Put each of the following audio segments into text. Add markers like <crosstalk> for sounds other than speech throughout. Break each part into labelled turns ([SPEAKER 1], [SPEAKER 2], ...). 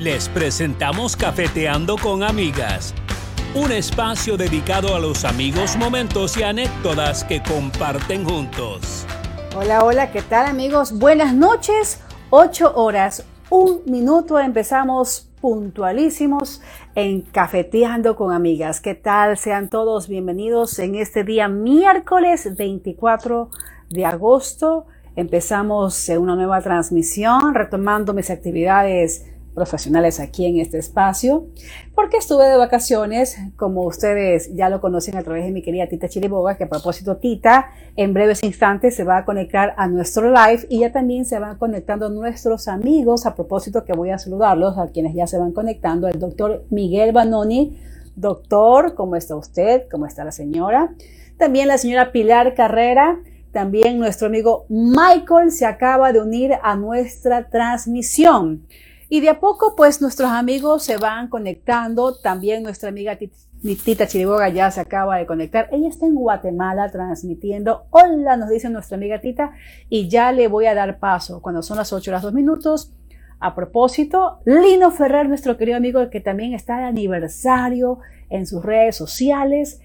[SPEAKER 1] Les presentamos Cafeteando con Amigas, un espacio dedicado a los amigos, momentos y anécdotas que comparten juntos.
[SPEAKER 2] Hola, hola, ¿qué tal amigos? Buenas noches, 8 horas, un minuto, empezamos puntualísimos en Cafeteando con Amigas. ¿Qué tal? Sean todos bienvenidos en este día miércoles 24 de agosto. Empezamos una nueva transmisión retomando mis actividades profesionales aquí en este espacio, porque estuve de vacaciones, como ustedes ya lo conocen a través de mi querida Tita Chiriboga, que a propósito Tita en breves instantes se va a conectar a nuestro live y ya también se van conectando nuestros amigos, a propósito que voy a saludarlos a quienes ya se van conectando, el doctor Miguel Banoni, doctor, ¿cómo está usted? ¿Cómo está la señora? También la señora Pilar Carrera, también nuestro amigo Michael se acaba de unir a nuestra transmisión. Y de a poco, pues nuestros amigos se van conectando. También nuestra amiga Tita Chiriboga ya se acaba de conectar. Ella está en Guatemala transmitiendo. Hola, nos dice nuestra amiga Tita. Y ya le voy a dar paso cuando son las 8 horas 2 minutos. A propósito, Lino Ferrer, nuestro querido amigo que también está de aniversario en sus redes sociales.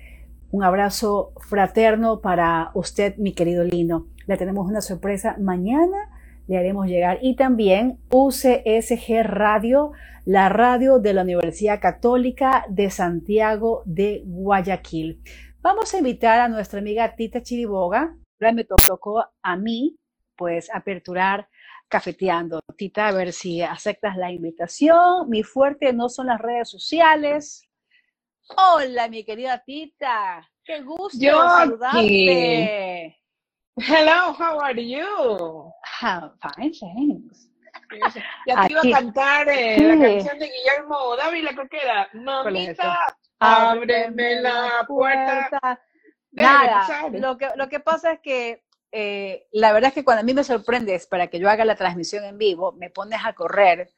[SPEAKER 2] Un abrazo fraterno para usted, mi querido Lino. Le tenemos una sorpresa mañana le haremos llegar. Y también UCSG Radio, la radio de la Universidad Católica de Santiago de Guayaquil. Vamos a invitar a nuestra amiga Tita Chiriboga. Ahora me tocó a mí, pues, aperturar cafeteando. Tita, a ver si aceptas la invitación. Mi fuerte no son las redes sociales. Hola, mi querida Tita. Qué gusto saludarte.
[SPEAKER 3] Hello, how are you?
[SPEAKER 2] fine, thanks.
[SPEAKER 3] Ya te iba a cantar eh, la canción de Guillermo Dávila, creo que era. Mamita, ábreme la puerta.
[SPEAKER 2] Nada, lo que, lo que pasa es que eh, la verdad es que cuando a mí me sorprendes para que yo haga la transmisión en vivo, me pones a correr,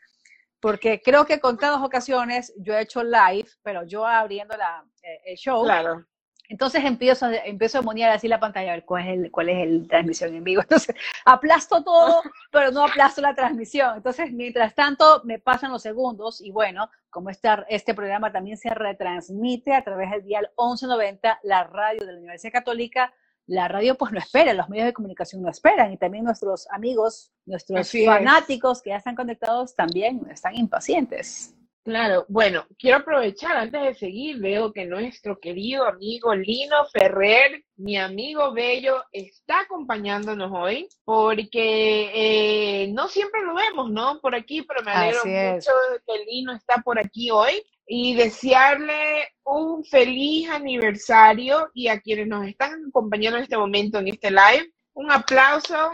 [SPEAKER 2] porque creo que con contadas ocasiones yo he hecho live, pero yo abriendo la, eh, el show.
[SPEAKER 3] Claro.
[SPEAKER 2] Entonces empiezo, empiezo a monear así la pantalla, a ver cuál es, el, cuál es el transmisión en vivo. <laughs> Entonces aplasto todo, pero no aplasto la transmisión. Entonces, mientras tanto, me pasan los segundos y bueno, como este, este programa también se retransmite a través del dial 1190, la radio de la Universidad Católica, la radio pues no espera, los medios de comunicación no esperan y también nuestros amigos, nuestros fanáticos que ya están conectados también están impacientes.
[SPEAKER 3] Claro, bueno, quiero aprovechar antes de seguir, veo que nuestro querido amigo Lino Ferrer, mi amigo Bello, está acompañándonos hoy, porque eh, no siempre lo vemos, ¿no? Por aquí, pero me alegro mucho de que Lino está por aquí hoy y desearle un feliz aniversario y a quienes nos están acompañando en este momento en este live, un aplauso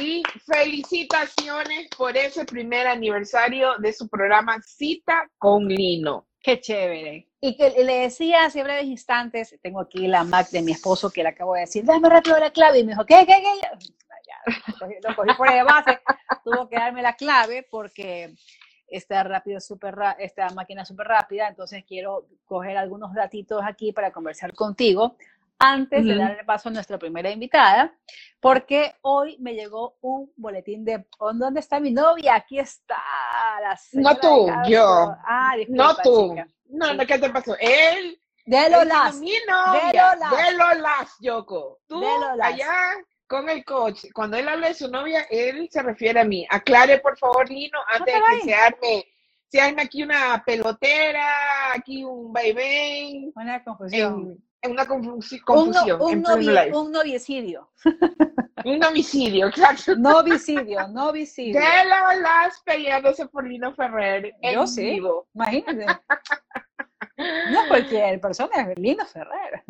[SPEAKER 3] y felicitaciones por ese primer aniversario de su programa Cita con Lino.
[SPEAKER 2] Qué chévere. Y que le decía hace breves instantes, tengo aquí la Mac de mi esposo que le acabo de decir, dame rápido la clave. Y me dijo, ¿qué, qué, qué? lo cogí por de base, <laughs> tuvo que darme la clave porque esta, rápido, super, esta máquina es súper rápida, entonces quiero coger algunos datitos aquí para conversar contigo antes de darle paso a nuestra primera invitada, porque hoy me llegó un boletín de ¿dónde está mi novia? Aquí está
[SPEAKER 3] la No tú, yo. Ah, no tú. No, no, ¿qué te pasó? Él.
[SPEAKER 2] De Lolas.
[SPEAKER 3] Mi novia. De Lolas. Yoko. Tú allá con el coach, cuando él habla de su novia, él se refiere a mí. Aclare, por favor, Lino, antes de que se arme, se arme aquí una pelotera, aquí un baby.
[SPEAKER 2] Una confusión
[SPEAKER 3] una confusión. Un,
[SPEAKER 2] un, novio, un noviecidio.
[SPEAKER 3] un novicidio, exacto. <laughs>
[SPEAKER 2] Novicidio, novicidio.
[SPEAKER 3] De las peleándose por Lino Ferrer.
[SPEAKER 2] Yo sí. Vivo. Imagínate. <laughs> No cualquier persona, es Lino Ferrer.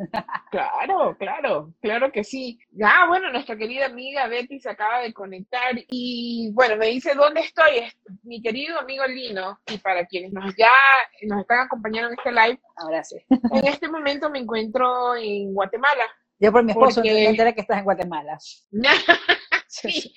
[SPEAKER 3] Claro, claro, claro que sí. Ya, bueno, nuestra querida amiga Betty se acaba de conectar y bueno, me dice dónde estoy, mi querido amigo Lino, y para quienes nos ya nos están acompañando en este live,
[SPEAKER 2] ahora sí.
[SPEAKER 3] En este momento me encuentro en Guatemala.
[SPEAKER 2] Yo por mi esposo me enteré que estás en Guatemala. <laughs>
[SPEAKER 3] sí.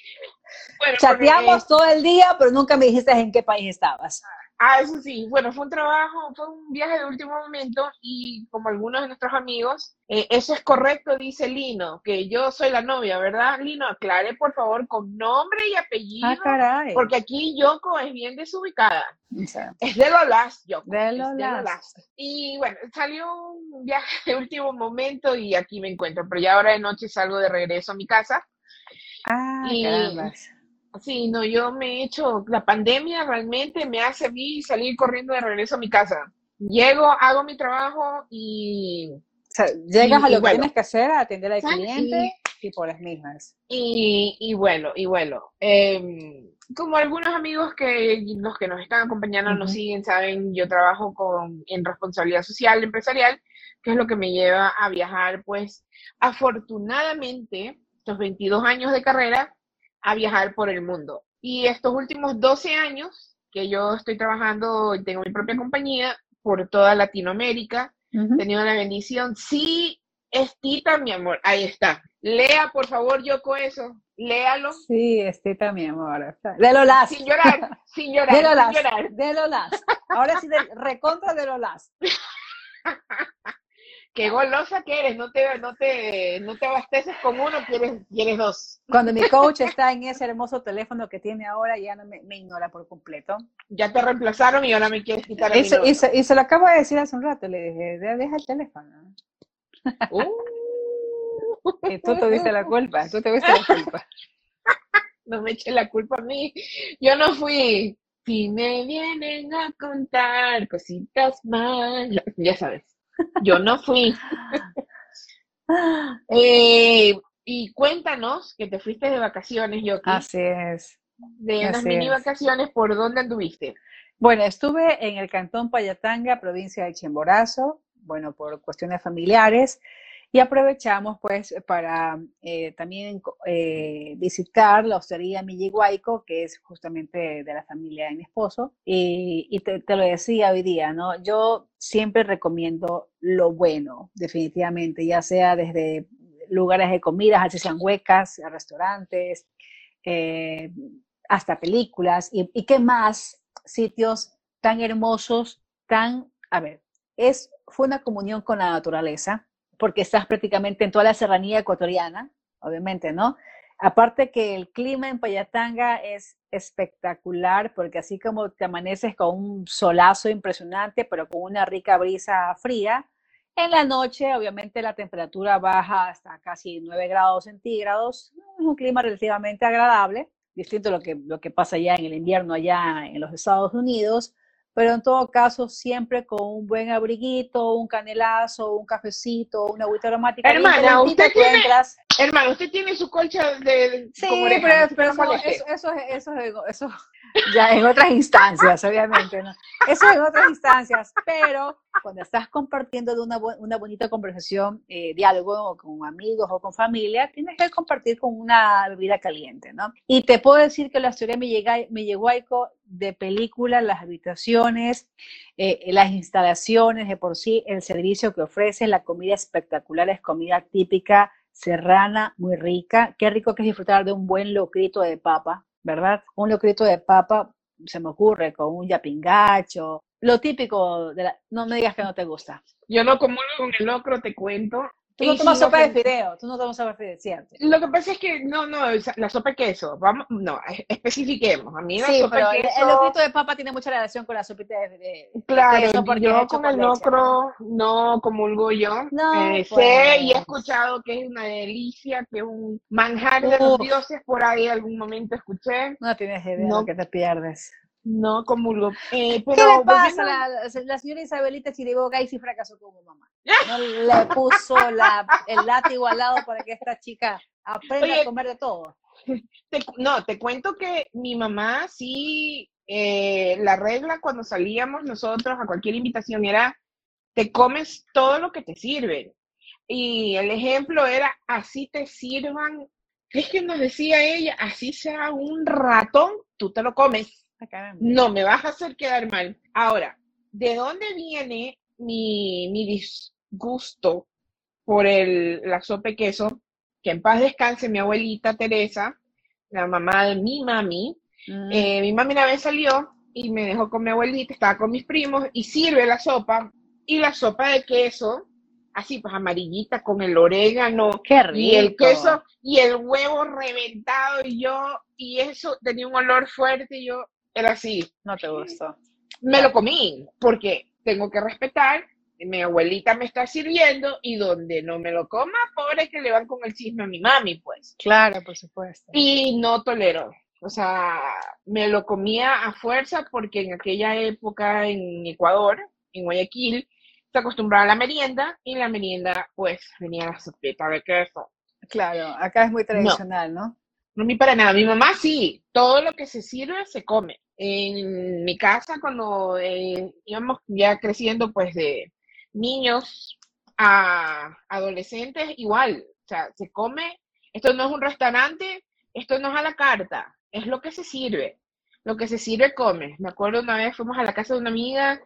[SPEAKER 2] Chateamos todo el día, pero nunca me dijiste en qué país estabas.
[SPEAKER 3] Ah, eso sí, bueno, fue un trabajo, fue un viaje de último momento y como algunos de nuestros amigos, eh, eso es correcto, dice Lino, que yo soy la novia, ¿verdad? Lino, aclare por favor con nombre y apellido,
[SPEAKER 2] Ah, caray.
[SPEAKER 3] porque aquí Yoko es bien desubicada.
[SPEAKER 2] Sea,
[SPEAKER 3] Es de Lolas, Yoko.
[SPEAKER 2] De Lolas.
[SPEAKER 3] Y bueno, salió un viaje de último momento y aquí me encuentro, pero ya ahora de noche salgo de regreso a mi casa.
[SPEAKER 2] Ah,
[SPEAKER 3] Y-
[SPEAKER 2] caramba.
[SPEAKER 3] Sí, no, yo me he hecho, la pandemia realmente me hace a mí salir corriendo de regreso a mi casa. Llego, hago mi trabajo y,
[SPEAKER 2] O sea, llegas
[SPEAKER 3] Y-
[SPEAKER 2] a lo que
[SPEAKER 3] bueno.
[SPEAKER 2] tienes que hacer, a atender al cliente y por las mismas.
[SPEAKER 3] y, y bueno, y bueno. em, como algunos amigos que los que nos están acompañando nos siguen, saben, yo trabajo con, en responsabilidad social empresarial, que es lo que me lleva a viajar, pues, afortunadamente, estos 22 años de carrera, a viajar por el mundo. Y estos últimos 12 años que yo estoy trabajando, y tengo mi propia compañía por toda Latinoamérica,
[SPEAKER 2] Ujú.
[SPEAKER 3] tenido la bendición. Sí, es Tita, mi amor. Ahí está. Lea, por favor, Yoko, eso. Léalo.
[SPEAKER 2] Sí, Estita, mi amor. De Lolas.
[SPEAKER 3] Sin llorar, sin llorar,
[SPEAKER 2] De
[SPEAKER 3] sin llorar.
[SPEAKER 2] De Lolas. Ahora sí, de, recontra de Lolas. <laughs>
[SPEAKER 3] Qué golosa que eres. No te, no te, no te abasteces con uno, quieres, quieres dos.
[SPEAKER 2] Cuando mi coach está en ese hermoso teléfono que tiene ahora, ya no me, me ignora por completo.
[SPEAKER 3] Ya te reemplazaron y ahora me quieres quitar.
[SPEAKER 2] Y se,
[SPEAKER 3] no.
[SPEAKER 2] y se- lo acabo de decir hace un rato. Le dije, "De- deja el teléfono.
[SPEAKER 3] Uh.
[SPEAKER 2] Y tú tuviste la culpa. Tú tuviste la culpa.
[SPEAKER 3] no me eche la culpa a mí. Yo no fui. Si me vienen a contar cositas malas, ya sabes. Yo no fui. <laughs> Eh, y cuéntanos que te fuiste de vacaciones, yo
[SPEAKER 2] Así es.
[SPEAKER 3] de unas mini
[SPEAKER 2] es.
[SPEAKER 3] vacaciones, ¿por dónde anduviste?
[SPEAKER 2] Bueno, estuve en el cantón Payatanga, provincia de Chimborazo, bueno, por cuestiones familiares, y aprovechamos pues para eh, también eh, visitar la hostería Milliguayco, que es justamente de la familia de mi esposo, y, te, lo decía hoy día, ¿no? Yo siempre recomiendo lo bueno, definitivamente, ya sea desde lugares de comidas, así sean huecas, restaurantes, eh, hasta películas, y, y qué más sitios tan hermosos, tan, a ver, es, fue una comunión con la naturaleza, porque estás prácticamente en toda la serranía ecuatoriana, obviamente, ¿no? Aparte que el clima en Payatanga es espectacular, porque así como te amaneces con un solazo impresionante, pero con una rica brisa fría, en la noche obviamente la temperatura baja hasta casi 9 grados centígrados, es un clima relativamente agradable, distinto a lo que, lo que pasa ya en el invierno allá en los Estados Unidos, pero en todo caso siempre con un buen abriguito, un canelazo, un cafecito, una agüita aromática.
[SPEAKER 3] Hermana, usted tiene-. Hermano, usted tiene su colcha de,
[SPEAKER 2] Sí,
[SPEAKER 3] oreja,
[SPEAKER 2] pero,
[SPEAKER 3] no
[SPEAKER 2] pero
[SPEAKER 3] me
[SPEAKER 2] eso, eso, eso, es- eso, es- eso ya en otras instancias, obviamente, ¿no? Eso en otras instancias, pero cuando estás compartiendo de una, una bonita conversación, eh, diálogo con amigos o con familia, tienes que compartir con una bebida caliente, ¿no? Y te puedo decir que la historia me, llega, me llegó de películas, las habitaciones, eh, las instalaciones, de por sí, el servicio que ofrece, la comida espectacular, es comida típica serrana, muy rica. Qué rico que es disfrutar de un buen locrito de papa, ¿verdad? Un locrito de papa, se me ocurre, con un yapingacho, lo típico de la... No me digas que no te gusta.
[SPEAKER 3] Yo no comulgo con el locro, te cuento.
[SPEAKER 2] Tú no tomas sopa de fideo, tú no tomas sopa de fideo, ¿cierto?
[SPEAKER 3] Lo que pasa es que, no, no, la sopa de queso, vamos, no, es- especifiquemos. A mí la
[SPEAKER 2] Sí,
[SPEAKER 3] sopa
[SPEAKER 2] pero
[SPEAKER 3] de queso,
[SPEAKER 2] el locrito de papa tiene mucha relación con la sopita de, de- de
[SPEAKER 3] claro,
[SPEAKER 2] queso porque es
[SPEAKER 3] yo con el locro no comulgo yo.
[SPEAKER 2] No,
[SPEAKER 3] Eh,
[SPEAKER 2] pues.
[SPEAKER 3] Sé y he escuchado que es una delicia, que es un manjar de los dioses, por ahí algún momento escuché.
[SPEAKER 2] No tienes idea
[SPEAKER 3] No.
[SPEAKER 2] lo que te pierdes.
[SPEAKER 3] No comulgo. Eh,
[SPEAKER 2] ¿Qué
[SPEAKER 3] pero
[SPEAKER 2] le pasa? La, señora Isabelita Chiriboga y sí fracasó como mamá. No le puso la- el látigo al lado para que esta chica aprenda
[SPEAKER 3] Oye,
[SPEAKER 2] a comer de todo.
[SPEAKER 3] Te no, te cuento que mi mamá sí, eh, la regla cuando salíamos nosotros a cualquier invitación era, te comes todo lo que te sirven. Y el ejemplo era, así te sirvan, es que nos decía ella, así sea un ratón, tú te lo comes. No me vas a hacer quedar mal. Ahora, ¿de dónde viene mi, mi disgusto por el, la sopa de queso? Que en paz descanse mi abuelita Teresa, la mamá de mi mami.
[SPEAKER 2] Mm.
[SPEAKER 3] Eh, mi mami una vez salió y me dejó con mi abuelita, estaba con mis primos y sirve la sopa y la sopa de queso, así pues amarillita con el orégano
[SPEAKER 2] Qué rico.
[SPEAKER 3] y el queso y el huevo reventado y yo, y eso tenía un olor fuerte y yo era así.
[SPEAKER 2] No te gustó.
[SPEAKER 3] Me lo comí porque tengo que respetar, mi abuelita me está sirviendo y donde no me lo coma, pobre que le van con el chisme a mi mami, pues.
[SPEAKER 2] Claro, por supuesto.
[SPEAKER 3] Y no tolero. O sea, me lo comía a fuerza porque en aquella época en Ecuador, en Guayaquil, se acostumbraba a la merienda y la merienda, pues, venía la sopita de queso.
[SPEAKER 2] Claro, acá es muy tradicional, ¿no?
[SPEAKER 3] No ni para nada. Mi mamá sí, todo lo que se sirve se come. En mi casa, cuando eh, íbamos ya creciendo, pues, de niños a adolescentes, igual. O sea, se come. Esto no es un restaurante, esto no es a la carta, es lo que se sirve. Lo que se sirve, come. Me acuerdo una vez fuimos a la casa de una amiga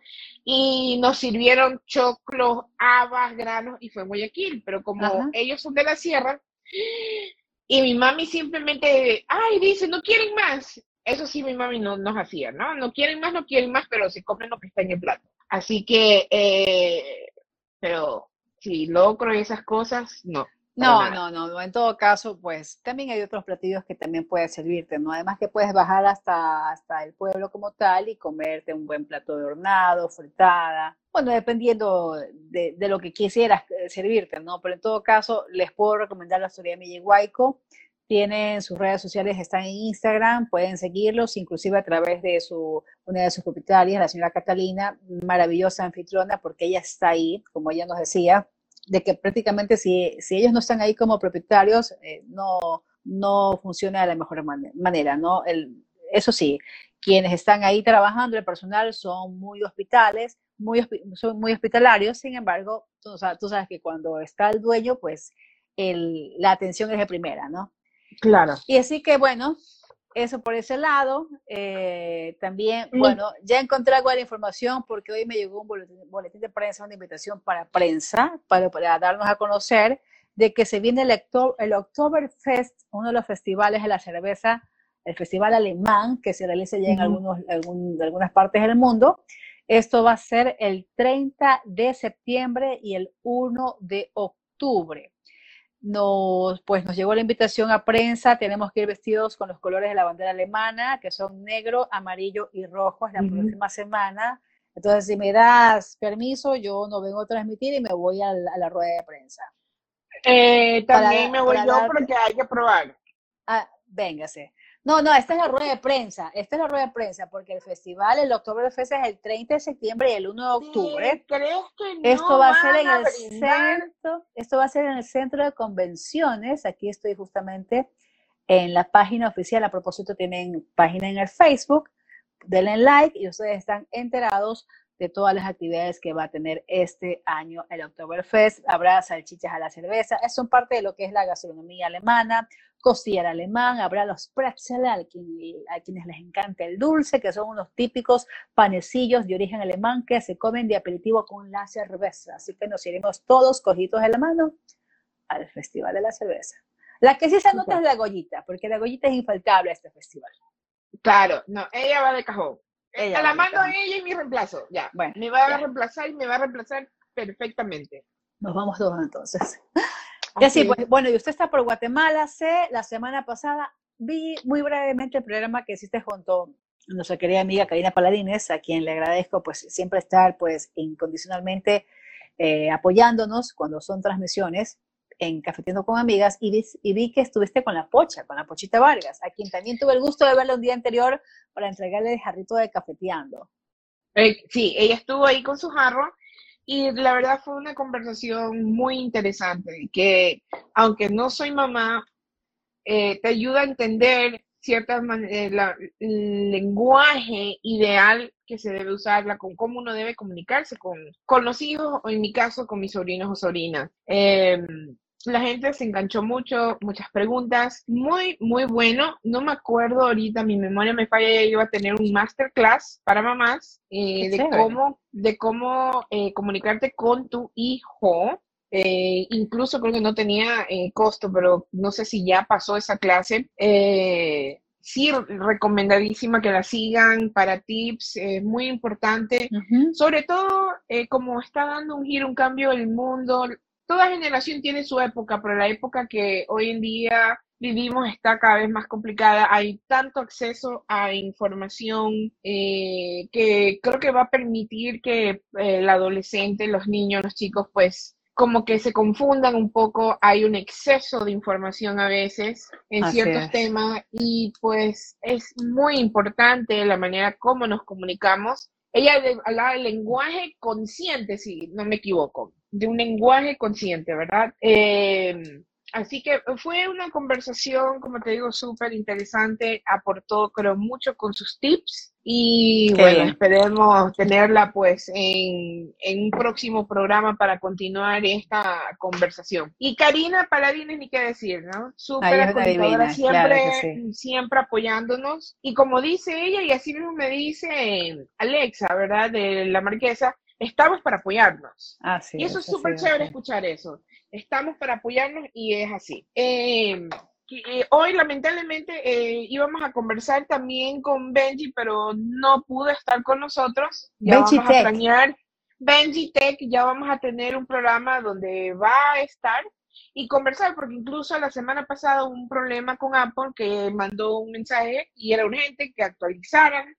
[SPEAKER 3] y nos sirvieron choclos, habas, granos y fue en Guayaquil, pero como
[SPEAKER 2] Ajá.
[SPEAKER 3] ellos son de la sierra, y mi mami simplemente, ay, dice, no quieren más. Eso sí, mi mami no nos hacía, ¿no? No quieren más, no quieren más, pero se comen lo que está en el plato. Así que, eh, pero si logro esas cosas, no.
[SPEAKER 2] No, no, no, no. En todo caso, pues también hay otros platillos que también puedes servirte, ¿no? Además que puedes bajar hasta, hasta el pueblo como tal y comerte un buen plato de hornado, fritada. Bueno, dependiendo de, de lo que quisieras eh, servirte, ¿no? Pero en todo caso, les puedo recomendar la historia de Milliguayco. Tienen sus redes sociales, están en Instagram, pueden seguirlos, inclusive a través de su, una de sus propietarias, la señora Catalina, maravillosa anfitriona, porque ella está ahí, como ella nos decía, de que prácticamente si, si ellos no están ahí como propietarios, eh, no, no funciona de la mejor mane- manera, ¿no? El, eso sí, quienes están ahí trabajando, el personal, son muy hospitales, muy, son muy hospitalarios, sin embargo, tú, sa- tú sabes que cuando está el dueño, pues el, la atención es de primera, ¿no?
[SPEAKER 3] Claro.
[SPEAKER 2] Y así que bueno, eso por ese lado. Eh, también,
[SPEAKER 3] Mm.
[SPEAKER 2] bueno, ya encontré algo de la información porque hoy me llegó un boletín, boletín de prensa, una invitación para prensa, para, para darnos a conocer de que se viene el, Octo- el Oktoberfest, uno de los festivales de la cerveza, el festival alemán, que se realiza ya en algunos, algún- algunas partes del mundo. Esto va a ser el 30 de septiembre y el 1 de octubre nos, pues nos llegó la invitación a prensa, tenemos que ir vestidos con los colores de la bandera alemana, que son negro, amarillo y rojo, es la próxima semana. Entonces, si me das permiso, yo no vengo a transmitir y me voy a la, a la rueda de prensa.
[SPEAKER 3] Eh,
[SPEAKER 2] Para-
[SPEAKER 3] también me voy yo porque hay que probar.
[SPEAKER 2] Ah, véngase. No, no, esta es la rueda de prensa, esta es la rueda de prensa, porque el festival, el Oktoberfest es el 30 de septiembre y el 1 de octubre.
[SPEAKER 3] Sí, ¿Crees que no
[SPEAKER 2] Esto va a ser en el centro, esto va a ser en el centro de convenciones. Aquí estoy justamente en la página oficial. A propósito, tienen página en el Facebook. Denle like y ustedes están enterados de todas las actividades que va a tener este año el Oktoberfest. Habrá salchichas a la cerveza. Es son parte de lo que es la gastronomía alemana, costillar alemán. Habrá los pretzel, a, quien- a quienes les encanta el dulce, que son unos típicos panecillos de origen alemán que se comen de aperitivo con la cerveza. Así que nos iremos todos cogitos de la mano al Festival de la Cerveza. La que sí se nota es la Goyita, porque la Goyita es infaltable a este festival.
[SPEAKER 3] Claro, no, ella va de cajón.
[SPEAKER 2] Ella
[SPEAKER 3] a la mando a ella y mi reemplazo, ya.
[SPEAKER 2] Bueno,
[SPEAKER 3] me va a reemplazar y me va a reemplazar perfectamente.
[SPEAKER 2] Nos vamos todos entonces. <laughs> Y así, pues, bueno, y usted está por Guatemala, sé, la semana pasada vi muy brevemente el programa que hiciste junto a nuestra querida amiga Karina Paladines, a quien le agradezco pues siempre estar pues incondicionalmente eh, apoyándonos cuando son transmisiones en Cafetiendo con Amigas y vi, y vi que estuviste con la Pocha, con la Pochita Vargas, a quien también tuve el gusto de verla un día anterior para entregarle el jarrito de Cafeteando.
[SPEAKER 3] Eh, sí, ella estuvo ahí con su jarro y la verdad fue una conversación muy interesante que aunque no soy mamá, eh, te ayuda a entender ciertas eh, el lenguaje ideal que se debe usar, con cómo uno debe comunicarse con, con los hijos o en mi caso con mis sobrinos o sobrinas. Eh, la gente se enganchó mucho, muchas preguntas, muy, muy bueno. No me acuerdo ahorita, mi memoria me falla, ya iba a tener un masterclass para mamás eh, de
[SPEAKER 2] chévere.
[SPEAKER 3] cómo, de cómo eh, comunicarte con tu hijo. Eh, incluso creo que no tenía eh, costo, pero no sé si ya pasó esa clase. Sí, recomendadísima que la sigan para tips, es muy importante. Sobre todo, como está dando un giro, un cambio el mundo, toda generación tiene su época, pero la época que hoy en día vivimos está cada vez más complicada. Hay tanto acceso a información eh, que creo que va a permitir que eh, el adolescente, los niños, los chicos, pues como que se confundan un poco, hay un exceso de información a veces en ciertos temas y pues es muy importante la manera como nos comunicamos. Ella hablaba del lenguaje consciente, si no me equivoco, de un lenguaje consciente, ¿verdad? Eh, Así que fue una conversación, como te digo, súper interesante, aportó creo mucho con sus tips y bueno, esperemos tenerla pues en, un próximo programa para continuar esta conversación. Y Karina Paladines, ni qué decir, ¿no? Súper siempre, siempre apoyándonos. Y como dice ella, y así mismo me dice Alexa, ¿verdad? De la marquesa, estamos para apoyarnos. y eso es súper chévere escuchar eso estamos para apoyarnos y es así. Em, eh, hoy lamentablemente eh, íbamos a conversar también con Benji, pero no pudo estar con nosotros. Ya Benji vamos a extrañar Benji Tech, ya vamos a tener un programa donde va a estar y conversar, porque incluso la semana pasada hubo un problema con Apple que mandó un mensaje y era urgente que actualizaran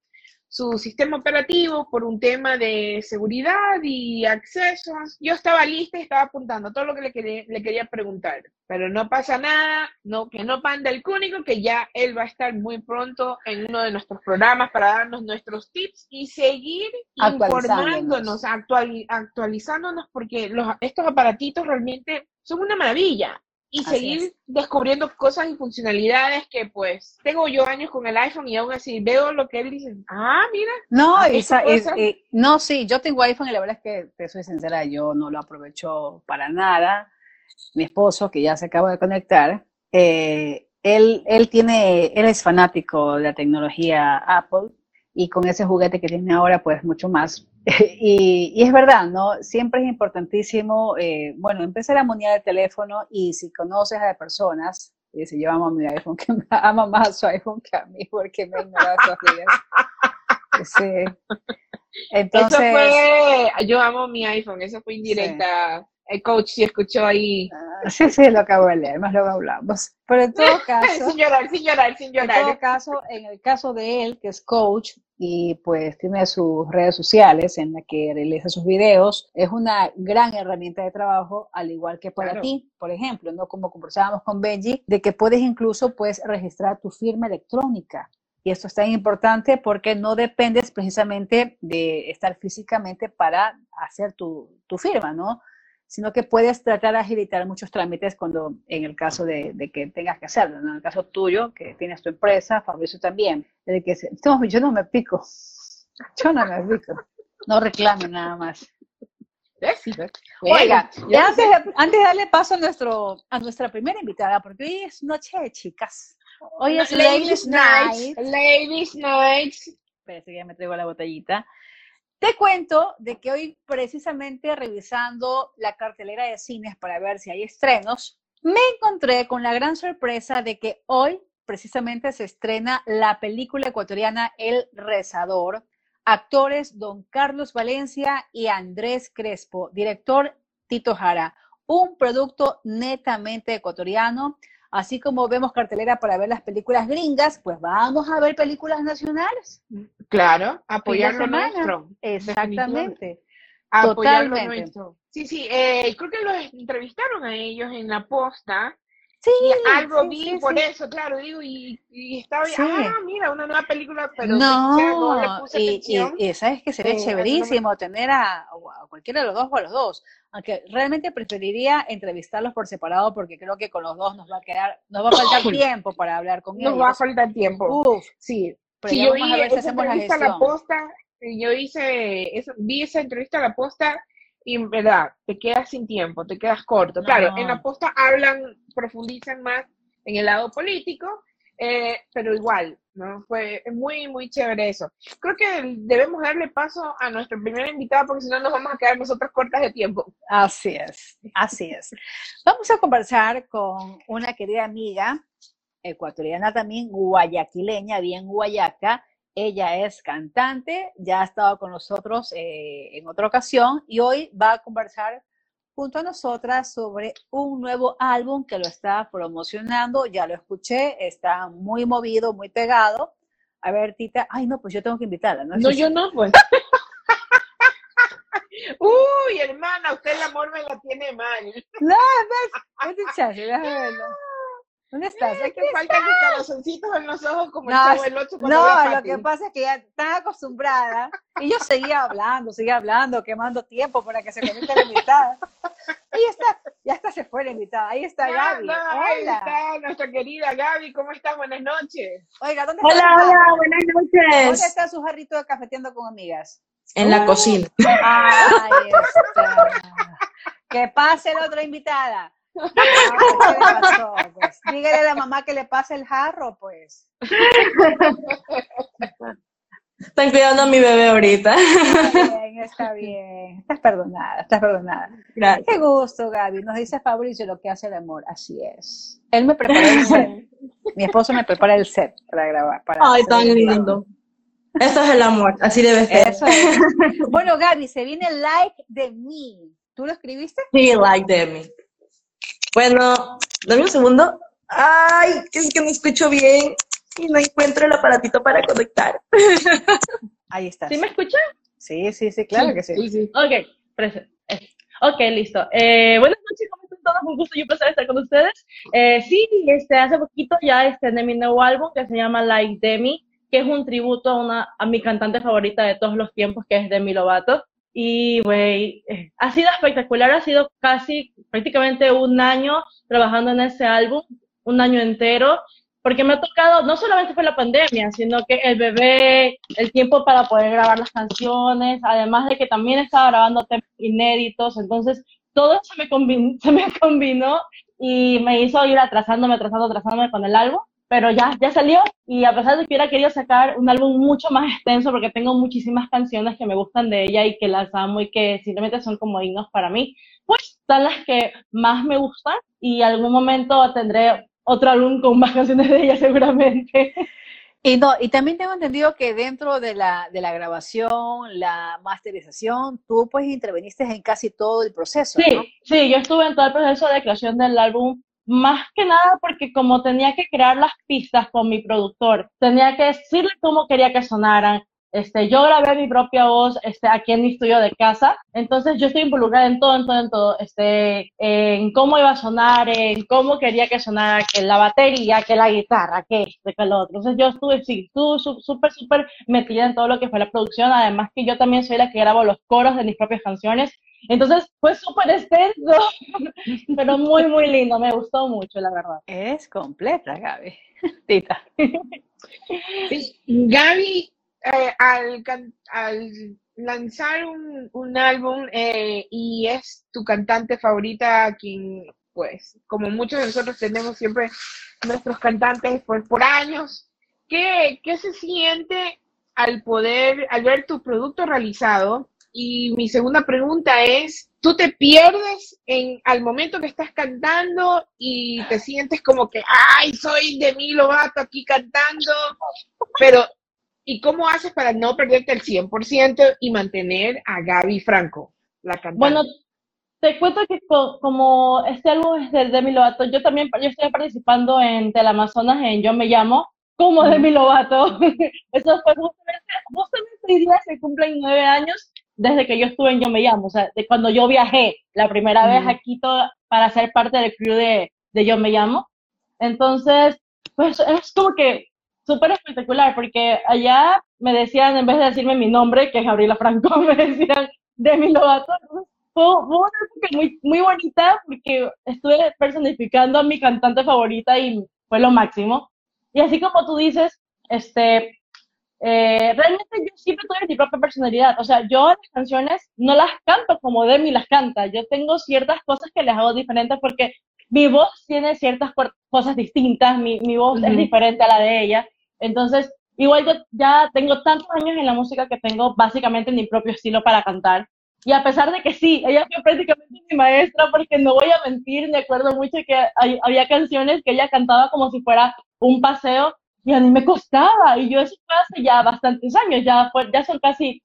[SPEAKER 3] su sistema operativo por un tema de seguridad y accesos. Yo estaba lista y estaba apuntando todo lo que le quería, le quería preguntar, pero no pasa nada, no, que no panda el cúnico, que ya él va a estar muy pronto en uno de nuestros programas para darnos nuestros tips y seguir informándonos, actualizándonos, porque los, estos aparatitos realmente son una maravilla y seguir descubriendo cosas y funcionalidades que pues tengo yo años con el iPhone y aún así veo lo que él dice, ah, mira.
[SPEAKER 2] No, ah, esa, es, eh, no, sí, yo tengo iPhone y la verdad es que, te soy sincera, yo no lo aprovecho para nada. Mi esposo, que ya se acaba de conectar, eh, él, él tiene, él es fanático de la tecnología Apple y con ese juguete que tiene ahora, pues mucho más. <laughs> y, es verdad, ¿no? Siempre es importantísimo, eh, bueno, empezar a montar el teléfono y si conoces a personas, y si yo amo a mi iPhone, que me <laughs> ama más a su iPhone que a mí, porque me ignora esos días. <laughs> Sí.
[SPEAKER 3] Entonces, eso fue, yo amo mi iPhone, eso fue indirecta el coach si escuchó ahí.
[SPEAKER 2] Ah, sí, sí, lo acabo de leer, más luego hablamos. Pero en todo <laughs> caso.
[SPEAKER 3] sin llorar, sin llorar, sin llorar.
[SPEAKER 2] En todo caso, en el caso de él, que es coach y pues tiene sus redes sociales en la que realiza sus videos, es una gran herramienta de trabajo, al igual que para ti, por ejemplo, ¿no? Como conversábamos con Benji, de que puedes incluso pues registrar tu firma electrónica. Y esto es tan importante porque no dependes precisamente de estar físicamente para hacer tu, tu firma, ¿no? Sino que puedes tratar de agilitar muchos trámites cuando, en el caso de, que tengas que hacerlo, En el caso tuyo, que tienes tu empresa, Fabricio también, de que yo no me pico, yo no me pico, no reclamo nada más. Oiga, antes, de darle paso a, nuestro, a nuestra primera invitada, porque hoy es noche de chicas. Hoy es Ladies, Night.
[SPEAKER 3] Ladies Night.
[SPEAKER 2] Espera, que ya me traigo la botellita. Te cuento de que hoy precisamente revisando la cartelera de cines para ver si hay estrenos, me encontré con la gran sorpresa de que hoy precisamente se estrena la película ecuatoriana El Rezador, actores Don Carlos Valencia y Andrés Crespo, director Tito Jara, un producto netamente ecuatoriano Así como vemos cartelera para ver las películas gringas, pues vamos a ver películas nacionales.
[SPEAKER 3] Claro, apoyar lo nuestro.
[SPEAKER 2] Exactamente.
[SPEAKER 3] Apoyar lo nuestro. Sí, sí, eh, creo que los entrevistaron a ellos en la posta Sí, algo vi por eso, claro, digo, y, estaba, ah, mira, una nueva película, pero
[SPEAKER 2] no, no le puse y, y, sabes que sería chéverísimo tener a, cualquiera de los dos o a los dos, aunque realmente preferiría entrevistarlos por separado porque creo que con los dos nos va a quedar, nos va a faltar <clears throat> tiempo para hablar con ellos.
[SPEAKER 3] Nos va a faltar tiempo. Uf, sí. Pero yo vi esa entrevista a la posta, yo hice, eso, vi esa entrevista a la posta y en verdad te quedas sin tiempo, te quedas corto. Claro, en la posta hablan, profundizan más en el lado político, eh, pero igual, ¿no? Fue muy, muy chévere eso. Creo que debemos darle paso a nuestro primer invitado porque si no nos vamos a quedar nosotros cortas de tiempo.
[SPEAKER 2] Así es, así es. Vamos a conversar con una querida amiga ecuatoriana también, guayaquileña, bien guayaca. Ella es cantante, ya ha estado con nosotros eh, en otra ocasión y hoy va a conversar junto a nosotras sobre un nuevo álbum que lo está promocionando. Ya lo escuché, está muy movido, muy pegado. A ver, Tita, ay no, pues yo tengo que invitarla.
[SPEAKER 3] No, no yo no, pues. <laughs> Uy, hermana, usted el amor me la tiene mal.
[SPEAKER 2] No, no, es chance, déjame verlo. ¿Dónde estás?
[SPEAKER 3] Es que falta que corazoncitos en los ojos como no, el otro
[SPEAKER 2] No, lo que pasa es que ya están acostumbrada y yo seguía hablando, seguía hablando, quemando tiempo para que se conecte la invitada. Ahí está, ya está se fue la invitada. Ahí está Gaby.
[SPEAKER 3] ahí está nuestra querida Gaby. ¿Cómo está? Buenas noches.
[SPEAKER 2] Oiga, ¿dónde
[SPEAKER 4] está? Hola, hola, buenas noches.
[SPEAKER 2] ¿Dónde está su jarrito de cafeteando con amigas?
[SPEAKER 4] En la cocina.
[SPEAKER 2] Ahí está. Que pase la otra invitada. Pues, dígale a la mamá que le pase el jarro, pues.
[SPEAKER 4] Están cuidando a mi bebé ahorita.
[SPEAKER 2] Está bien, está bien. Estás perdonada, estás perdonada.
[SPEAKER 4] Gracias.
[SPEAKER 2] Qué gusto, Gaby. Nos dice Fabricio lo que hace el amor. Así es. Él me prepara el set. Mi esposo me prepara el set para grabar. Para
[SPEAKER 4] Ay, tan lindo. Eso es el amor, así debe ser.
[SPEAKER 2] Bueno, Gaby, se viene Like de mí. ¿Tú lo escribiste?
[SPEAKER 4] Sí, Like de mí. Bueno, dame un segundo. Ay, es que no escucho bien y no encuentro el aparatito para conectar. <laughs>
[SPEAKER 2] Ahí está.
[SPEAKER 4] ¿Sí me escucha?
[SPEAKER 2] Sí, sí, sí, claro que sí. sí, sí.
[SPEAKER 4] Ok, eh, Ok, listo. Eh, buenas noches, ¿cómo están todos? Un gusto y un placer estar con ustedes. Eh, sí, este, hace poquito ya estrené mi nuevo álbum que se llama Like Demi, que es un tributo a, una, a mi cantante favorita de todos los tiempos, que es Demi Lovato. Y, güey, ha sido espectacular, ha sido casi prácticamente un año trabajando en ese álbum, un año entero, porque me ha tocado, no solamente fue la pandemia, sino que el bebé, el tiempo para poder grabar las canciones, además de que también estaba grabando temas inéditos, entonces todo se me combinó, <laughs> se me combinó y me hizo ir atrasándome, atrasándome, atrasándome con el álbum pero ya, ya salió y a pesar de que hubiera querido sacar un álbum mucho más extenso porque tengo muchísimas canciones que me gustan de ella y que las amo y que simplemente son como himnos para mí, pues están las que más me gustan y algún momento tendré otro álbum con más canciones de ella <laughs> seguramente.
[SPEAKER 2] Y no, y también tengo entendido que dentro de la, de la grabación, la masterización, tú pues interveniste en casi todo el proceso.
[SPEAKER 4] Sí, sí, yo estuve en todo el proceso de creación del álbum más que nada porque como tenía que crear las pistas con mi productor, tenía que decirle cómo quería que sonaran. Este, yo grabé mi propia voz este, aquí en mi estudio de casa, entonces yo estoy involucrada en todo, en todo, en todo, este, en cómo iba a sonar, en cómo quería que sonara, que la batería, que la guitarra, que este, que lo otro. Entonces yo estuve, sí, estuve súper, súper metida en todo lo que fue la producción, además que yo también soy la que grabo los coros de mis propias canciones, entonces fue súper extenso, <laughs> pero muy, muy lindo. Me gustó mucho, la verdad.
[SPEAKER 2] Es completa, Gaby. <laughs> Tita. <laughs>
[SPEAKER 3] Gaby, eh, al, al, lanzar un, un álbum eh, y es tu cantante favorita, quien, pues, como muchos de nosotros tenemos siempre nuestros cantantes pues, por años, ¿qué, qué se siente al poder, al ver tu producto realizado? Y mi segunda pregunta es, ¿tú te pierdes en al momento que estás cantando y te sientes como que, ay, soy de mi Lovato aquí cantando? Pero, ¿y cómo haces para no perderte el 100% y mantener a Gaby Franco, la cantante?
[SPEAKER 4] Bueno, te cuento que como este álbum es de Demi Lovato, yo también yo estoy participando en Teleamazonas en Yo Me Llamo, como Demi Lovato. <laughs> Eso fue justamente, justamente hoy día se cumplen nueve años desde que yo estuve en Yo Me Llamo, o sea, de cuando yo viajé la primera vez a Quito para ser parte del crew de, de Yo Me Llamo. Entonces, pues es como que súper espectacular, porque allá me decían, en vez de decirme mi nombre, que es Gabriela Franco, <laughs> me decían Demi Lovato. Fue, una época muy, muy bonita porque estuve personificando a mi cantante favorita y fue lo máximo. Y así como tú dices, este, eh, realmente yo siempre tuve mi propia personalidad. O sea, yo las canciones no las canto como Demi las canta. Yo tengo ciertas cosas que les hago diferentes porque mi voz tiene ciertas cosas distintas, mi, mi voz es diferente a la de ella. Entonces, igual yo ya tengo tantos años en la música que tengo básicamente mi propio estilo para cantar. Y a pesar de que sí, ella fue prácticamente mi maestra, porque no voy a mentir, me acuerdo mucho que había canciones que ella cantaba como si fuera un paseo y a mí me costaba. Y yo eso fue hace ya bastantes años, ya, ya son casi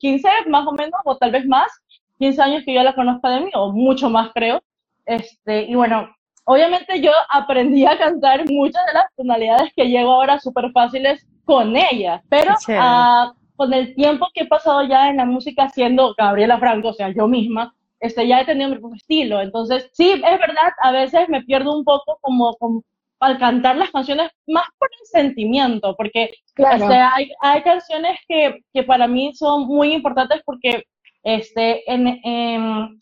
[SPEAKER 4] 15 más o menos, o tal vez más, 15 años que yo la conozco de mí, o mucho más creo. Este, y bueno, obviamente yo aprendí a cantar muchas de las tonalidades que llego ahora súper fáciles con ella, pero uh, con el tiempo que he pasado ya en la música siendo Gabriela Franco, o sea, yo misma, este, ya he tenido mi propio estilo. Entonces, sí, es verdad, a veces me pierdo un poco como, al cantar las canciones más por el sentimiento, porque este, hay, hay canciones que, que para mí son muy importantes porque este, en,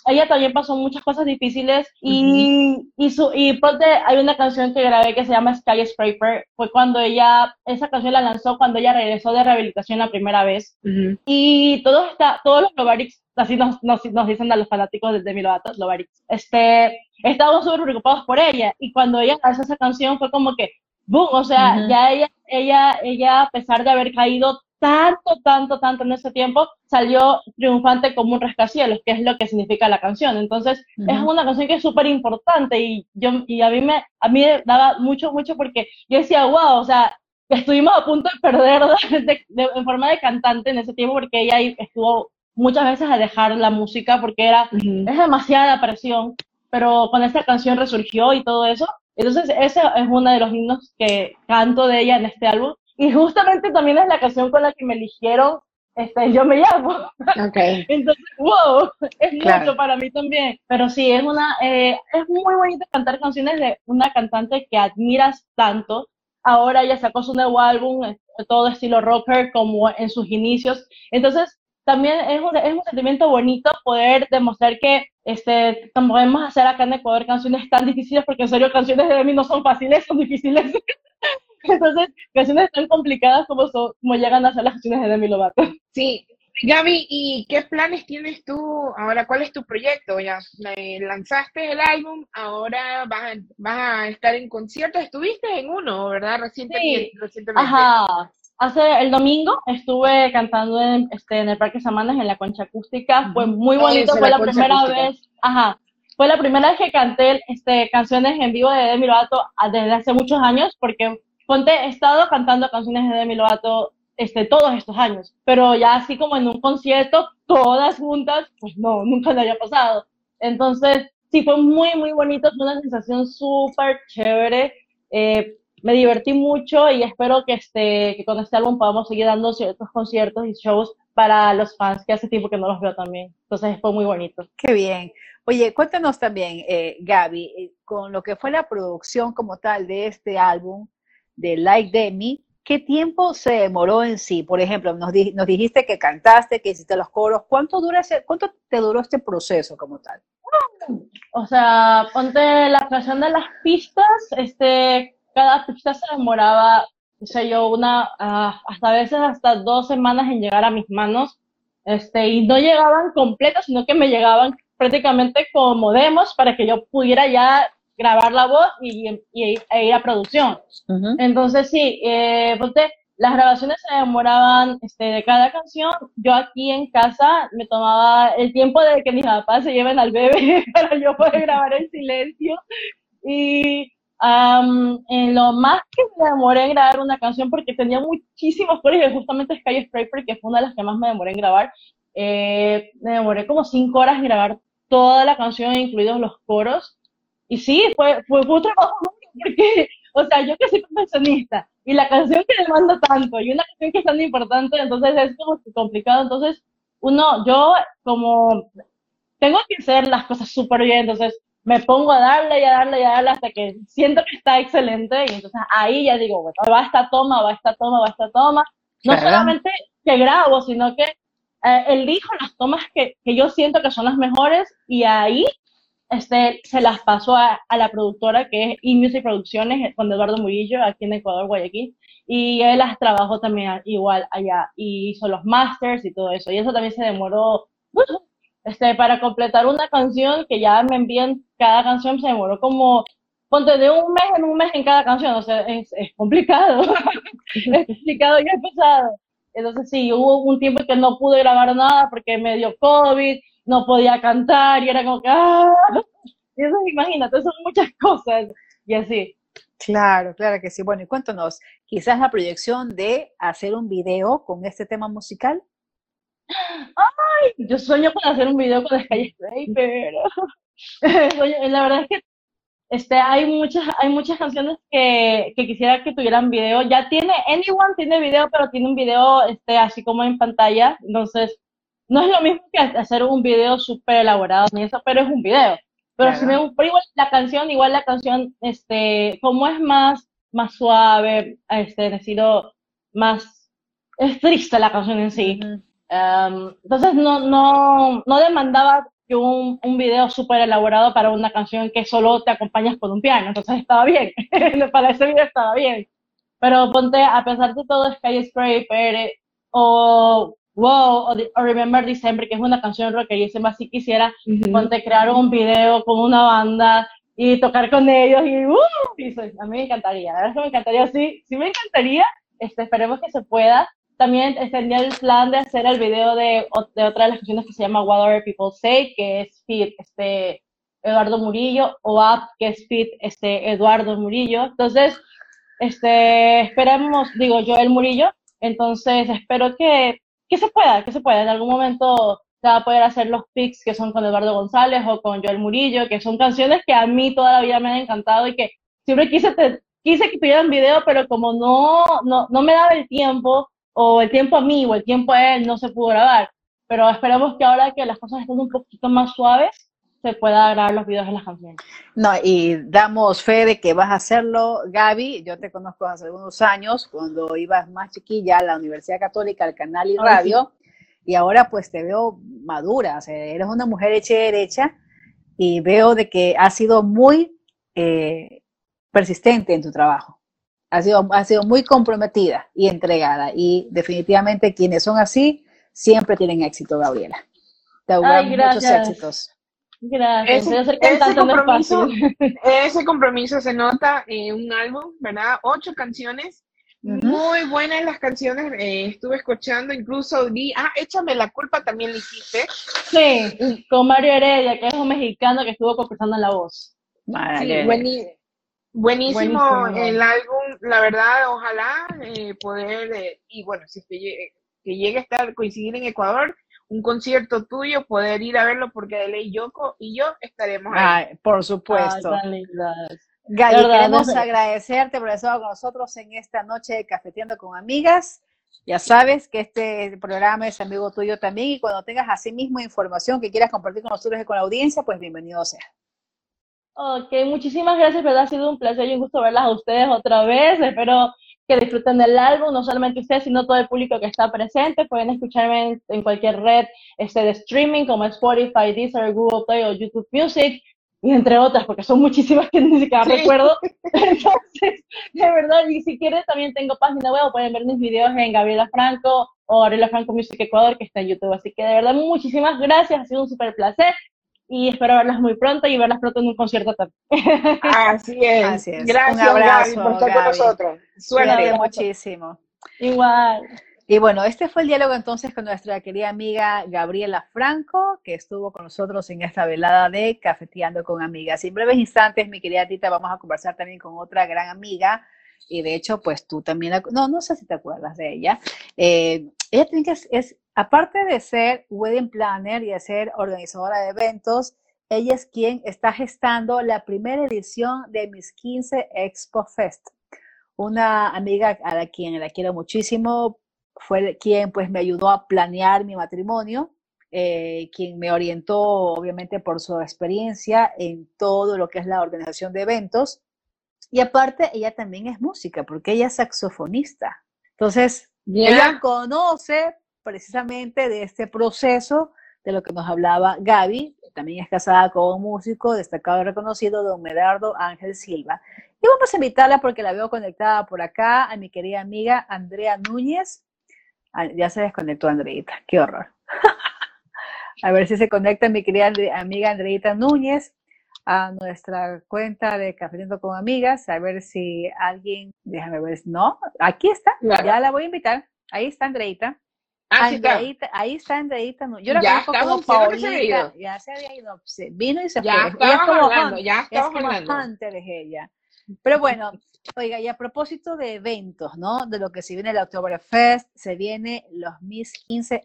[SPEAKER 4] ella también pasó muchas cosas difíciles y, y, su, y hay una canción que grabé que se llama Skyscraper. Fue cuando ella, esa canción la lanzó cuando ella regresó de rehabilitación la primera vez. Y todo está, todos los Lovarix, así nos, nos, nos, dicen a los fanáticos de Demi Lovato, Lovarix, este, estábamos súper preocupados por ella. Y cuando ella lanzó esa canción fue como que, boom, o sea, ya ella, ella, ella, a pesar de haber caído tanto, tanto, tanto en ese tiempo, salió triunfante como un rascacielos, que es lo que significa la canción. Entonces, es una canción que es súper importante y, yo, y a mí me a mí daba mucho, mucho porque yo decía, wow, o sea, estuvimos a punto de perder <laughs> en forma de cantante en ese tiempo porque ella estuvo muchas veces a dejar la música porque era, es demasiada presión, pero con esta canción resurgió y todo eso. Entonces, ese es uno de los himnos que canto de ella en este álbum y justamente también es la canción con la que me eligieron, este, yo me llamo. Okay. <laughs> Entonces, wow, es mucho para mí también. Pero sí, es una, eh, es muy bonito cantar canciones de una cantante que admiras tanto. Ahora ella sacó su nuevo álbum, este, todo estilo rocker, como en sus inicios. Entonces, también es un, es un sentimiento bonito poder demostrar que este, podemos hacer acá en Ecuador canciones tan difíciles, porque en serio canciones de mí no son fáciles, son difíciles. <laughs> Entonces, canciones tan complicadas como, son, como llegan a ser las canciones de Demi Lovato.
[SPEAKER 3] Sí. Gaby, ¿y qué planes tienes tú ahora? ¿Cuál es tu proyecto? Ya lanzaste el álbum, ahora vas a, vas a estar en conciertos. Estuviste en uno, ¿verdad? Recientemente.
[SPEAKER 4] Sí. recientemente. Ajá. Hace el domingo estuve cantando en, este, en el Parque Samanas en la concha acústica. Fue muy bonito, fue la, primera vez. Ajá. Fue la primera vez que canté este, canciones en vivo de Demi Lovato ah, desde hace muchos años, porque Ponte, he estado cantando canciones de Demi Lovato este, todos estos años, pero ya así como en un concierto, todas juntas, pues no, nunca le haya pasado. Entonces, sí, fue muy, muy bonito, fue una sensación súper chévere. Eh, me divertí mucho y espero que, este, que con este álbum podamos seguir dando ciertos conciertos y shows para los fans que hace tiempo que no los veo también. Entonces fue muy bonito.
[SPEAKER 2] Qué bien. Oye, cuéntanos también, eh, Gaby, eh, con lo que fue la producción como tal de este álbum, de Like Demi, ¿qué tiempo se demoró en sí? Por ejemplo, nos, dijiste que cantaste, que hiciste los coros. ¿Cuánto, dura ese, ¿Cuánto te duró este proceso como tal?
[SPEAKER 4] O sea, ponte la creación de las pistas, este, cada pista se demoraba, o sea, yo una, ah, hasta a veces hasta dos semanas en llegar a mis manos, este, y no llegaban completas, sino que me llegaban prácticamente como demos para que yo pudiera ya grabar la voz y, y, e ir a producción. Entonces, sí, eh, las grabaciones se demoraban este, de cada canción. Yo aquí en casa me tomaba el tiempo de que mis papás se lleven al bebé <laughs> para yo poder grabar en silencio. Y en lo más que me demoré en grabar una canción, porque tenía muchísimos coros, y justamente Sky Scraper, que fue una de las que más me demoré en grabar, eh, me demoré como cinco horas en grabar toda la canción, incluidos los coros. Y sí, fue, fue, un trabajo porque, o sea, yo que soy profesionista y la canción que demanda tanto y una canción que es tan importante, entonces es como complicado. Entonces, uno, yo como tengo que hacer las cosas súper bien, entonces me pongo a darle y a darle y a darle hasta que siento que está excelente y entonces ahí ya digo, bueno, va esta toma, va esta toma, va esta toma. No solamente que grabo, sino que eh, elijo las tomas que, que yo siento que son las mejores y ahí este, se las pasó a, la productora que es eMusic Producciones con Eduardo Murillo aquí en Ecuador, Guayaquil, y él las trabajó también igual allá y hizo los masters y todo eso, y eso también se demoró, este, para completar una canción que ya me envían cada canción se demoró como, ponte de un mes en un mes en cada canción, o sea, es, es complicado, <laughs> es complicado y es pesado. Entonces sí, hubo un tiempo que no pude grabar nada porque me dio COVID, no podía cantar y era como que, ¡ah! Y eso, imagínate, son muchas <laughs> cosas y así.
[SPEAKER 2] Claro, claro que sí. Bueno, y cuéntanos, quizás la proyección de hacer un video con este tema musical.
[SPEAKER 4] Ay, yo sueño con hacer un video con Sky pero <laughs> la verdad es que este, hay muchas, hay muchas canciones que, que, quisiera que tuvieran video. Ya tiene, Anyone tiene video, pero tiene un video este, así como en pantalla. Entonces, no es lo mismo que hacer un video súper elaborado ni eso, pero es un video. Pero si me pero igual la canción, igual la canción, este, como es más, más suave, este, decido más, es triste la canción en sí. Um, entonces no, no, no demandaba que un, un video súper elaborado para una canción que solo te acompañas con un piano. Entonces estaba bien. <laughs> para ese video estaba bien. Pero ponte, a pesar de todo, Skyscraper o Wow, o, Remember December, que es una canción rock que yo más si quisiera, ponte crear un video con una banda y tocar con ellos y, uh, a mí me encantaría, es que me encantaría, sí, sí me encantaría, este, esperemos que se pueda. También tenía el plan de hacer el video de, de otra de las canciones que se llama What Other People Say, que es Fit, este, Eduardo Murillo, o Up, que es Fit, este, Eduardo Murillo. Entonces, este, esperemos, digo yo, el Murillo, entonces espero que que se pueda, que se pueda. En algún momento se va a poder hacer los pics que son con Eduardo González o con Joel Murillo, que son canciones que a mí toda la vida me han encantado y que siempre quise, quise que tuvieran video, pero como no, no, no me daba el tiempo, o el tiempo a mí, o el tiempo a él, no se pudo grabar. Pero esperemos que ahora que las cosas están un poquito más suaves, se pueda grabar los videos de las canciones.
[SPEAKER 2] No, y damos fe de que vas a hacerlo, Gaby. Yo te conozco hace algunos años, cuando ibas más chiquilla a la Universidad Católica, al canal y radio, y ahora pues te veo madura, o sea, eres una mujer hecha y derecha, y veo de que has sido muy eh, persistente en tu trabajo. Has sido, has sido muy comprometida y entregada, y definitivamente quienes son así siempre tienen éxito, Gabriela. Te auguro muchos éxitos.
[SPEAKER 3] Gracias. Ese, compromiso, <laughs> ese compromiso se nota en un álbum, ¿verdad? Ocho canciones. Muy buenas las canciones, eh, estuve escuchando, incluso vi, ah, échame la culpa también le hiciste.
[SPEAKER 4] Sí, con Mario Heredia, que es un mexicano que estuvo concursando en la voz.
[SPEAKER 3] buenísimo, el álbum, la verdad, ojalá eh, poder, eh, y bueno, si que llegue a estar, coincidir en Ecuador, un concierto tuyo, poder ir a verlo porque de ley Yoko y yo estaremos ahí.
[SPEAKER 2] por supuesto. Gaby, queremos agradecerte por estar con nosotros en esta noche de Cafeteando con Amigas. Ya sabes que este programa es amigo tuyo también y cuando tengas así mismo información que quieras compartir con nosotros y con la audiencia, pues bienvenido sea.
[SPEAKER 4] Ok, muchísimas gracias, ¿verdad? Ha sido un placer y un gusto verlas a ustedes otra vez. Espero que disfruten del álbum, no solamente ustedes, sino todo el público que está presente. Pueden escucharme en, cualquier red este, de streaming como Spotify, Deezer, Google Play o YouTube Music, y entre otras, porque son muchísimas que <laughs> ni siquiera recuerdo. <laughs> Entonces, de verdad, y si quieren, también tengo página web, pueden ver mis videos en Gabriela Franco o Gabriela Franco Music Ecuador, que está en YouTube. Así que de verdad, muchísimas gracias, ha sido un súper placer y espero verlas muy pronto y verlas pronto en un concierto también. <laughs>
[SPEAKER 3] Así es. Gracias, un abrazo, por estar con nosotros.
[SPEAKER 2] Suerte muchísimo.
[SPEAKER 4] Igual.
[SPEAKER 2] Y bueno, este fue el diálogo entonces con nuestra querida amiga Gabriela Franco, que estuvo con nosotros en esta velada de Cafeteando con Amigas. Y en breves instantes, mi querida Tita, vamos a conversar también con otra gran amiga, y de hecho, pues tú también, no, no sé si te acuerdas de ella. Eh, ella tiene que es Aparte de ser wedding planner y de ser organizadora de eventos, ella es quien está gestando la primera edición de Mis 15 Expo Fest. Una amiga a la quien la quiero muchísimo, fue quien pues me ayudó a planear mi matrimonio, eh, quien me orientó obviamente por su experiencia en todo lo que es la organización de eventos. Y aparte, ella también es música, porque ella es saxofonista. Entonces, ella conoce precisamente de este proceso de lo que nos hablaba Gaby, también es casada con un músico destacado y reconocido, don Medardo Ángel Silva. Y vamos a invitarla porque la veo conectada por acá a mi querida amiga Andrea Núñez. Ah, ya se desconectó Andreita, qué horror. <laughs> a ver si se conecta mi querida amiga Andreita Núñez a nuestra cuenta de Cafetito con Amigas, a ver si alguien, déjame ver, no, aquí está, ya la voy a invitar, ahí está Andreita. Ah, ahí está Andreita. No. Yo la ya conozco como Paulita. Ya se había ido. Vino y se
[SPEAKER 3] ya
[SPEAKER 2] fue.
[SPEAKER 3] Estaba hablando, ya
[SPEAKER 2] es
[SPEAKER 3] hablando.
[SPEAKER 2] Hunter es ella. Pero bueno, oiga, y a propósito de eventos, ¿no? De lo que se viene el Oktoberfest, se viene los Miss 15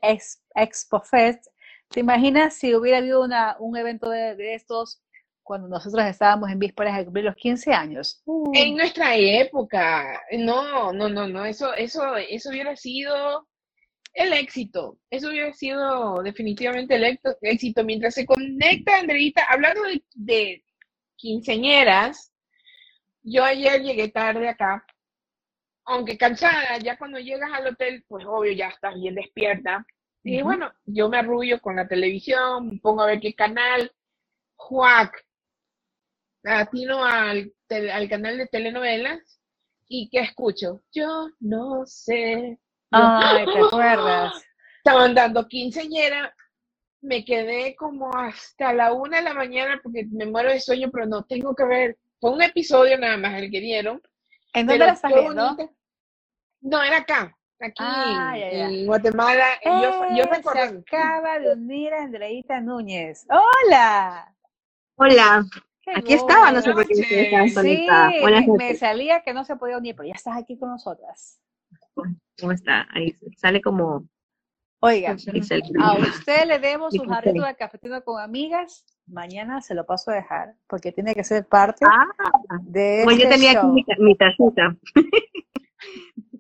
[SPEAKER 2] Expo Fest. ¿Te imaginas si hubiera habido una, un evento de, de estos cuando nosotros estábamos en vísperas de cumplir los 15 años.
[SPEAKER 3] En nuestra época, no, no, no, no, eso, eso, eso hubiera sido el éxito, eso hubiera sido definitivamente el éxito. Mientras se conecta, Andreita, hablando de, de quinceañeras, yo ayer llegué tarde acá, aunque cansada, ya cuando llegas al hotel, pues obvio ya estás bien despierta. Y bueno, yo me arrullo con la televisión, pongo a ver qué canal, Juac, atino al, al canal de telenovelas y ¿qué escucho? Yo no sé.
[SPEAKER 2] Ay, ¿te acuerdas?
[SPEAKER 3] Estaban dando quinceañera, me quedé como hasta la una de la mañana porque me muero de sueño, pero no tengo que ver. Fue un episodio nada más el que dieron.
[SPEAKER 2] ¿En dónde la estás viendo?
[SPEAKER 3] No, era acá, aquí ah, en Guatemala. yo, yo
[SPEAKER 2] eh, se acaba de unir a Andreita Núñez. ¡Hola!
[SPEAKER 5] Hola. Aquí estaba, no sé por qué
[SPEAKER 2] Sí, me, salía que no se podía unir, pero ya estás aquí con nosotras.
[SPEAKER 5] ¿Cómo está? Ahí sale como...
[SPEAKER 2] Oiga, a usted le demos un jarrito de cafetino con amigas, mañana se lo paso a dejar, porque tiene que ser parte ah, de
[SPEAKER 5] Pues yo este tenía aquí mi, mi tacita. <laughs>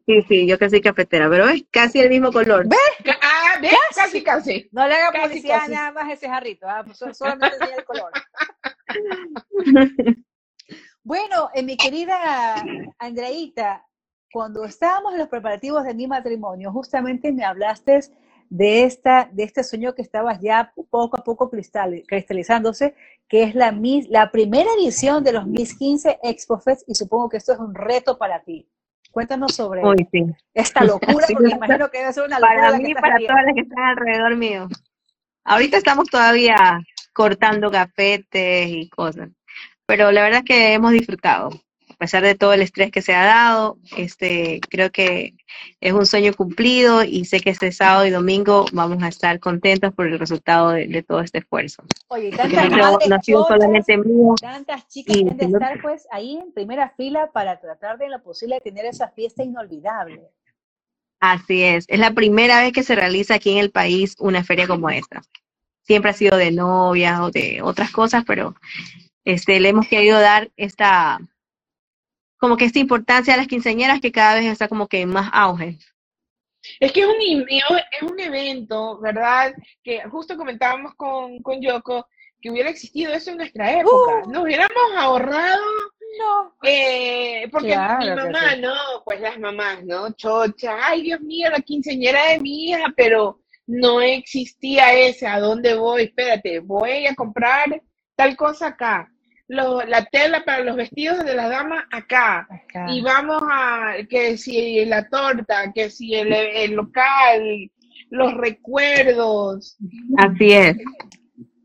[SPEAKER 5] Sí, sí, yo casi cafetera, pero es casi el mismo color.
[SPEAKER 3] ¿Ves? Ah, ¿ves? Casi, casi.
[SPEAKER 2] No le haga publicidad nada más ese jarrito, ¿ah? pues solamente el color. <laughs> bueno, eh, mi querida Andreita, cuando estábamos en los preparativos de mi matrimonio, justamente me hablaste de, esta, de este sueño que estabas ya poco a poco cristalizándose, que es la, la primera edición de los Miss 15 Expo Fest, y supongo que esto es un reto para ti. Cuéntanos sobre esta locura, <laughs> porque me imagino que debe ser una locura.
[SPEAKER 5] Para mí, para todas las que están alrededor mío. Ahorita estamos todavía cortando cafetes y cosas. Pero la verdad es que hemos disfrutado. A pesar de todo el estrés que se ha dado, este, creo que es un sueño cumplido y sé que este sábado y domingo vamos a estar contentos por el resultado de, todo este esfuerzo.
[SPEAKER 2] Oye, tantas, no, no solamente mío, tantas chicas y, de estar pues ahí en primera fila para tratar de lo posible tener esa fiesta inolvidable.
[SPEAKER 5] Así es, es la primera vez que se realiza aquí en el país una feria como esta siempre ha sido de novias o de otras cosas, pero este, le hemos querido dar esta, como que esta importancia a las quinceañeras que cada vez está como que en más auge.
[SPEAKER 3] Es que es un, es un evento, ¿verdad? Que justo comentábamos con, con Yoko, que hubiera existido eso en nuestra época. Uh. Nos hubiéramos ahorrado. No. Eh, porque mi mamá, no, pues las mamás, ¿no? Chocha, ay Dios mío, la quinceañera de mi hija, pero no existía ese, ¿a dónde voy? Espérate, voy a comprar tal cosa acá. La tela para los vestidos de la dama acá. Y vamos a, que si la torta, que si el, local, los recuerdos.
[SPEAKER 5] Así es.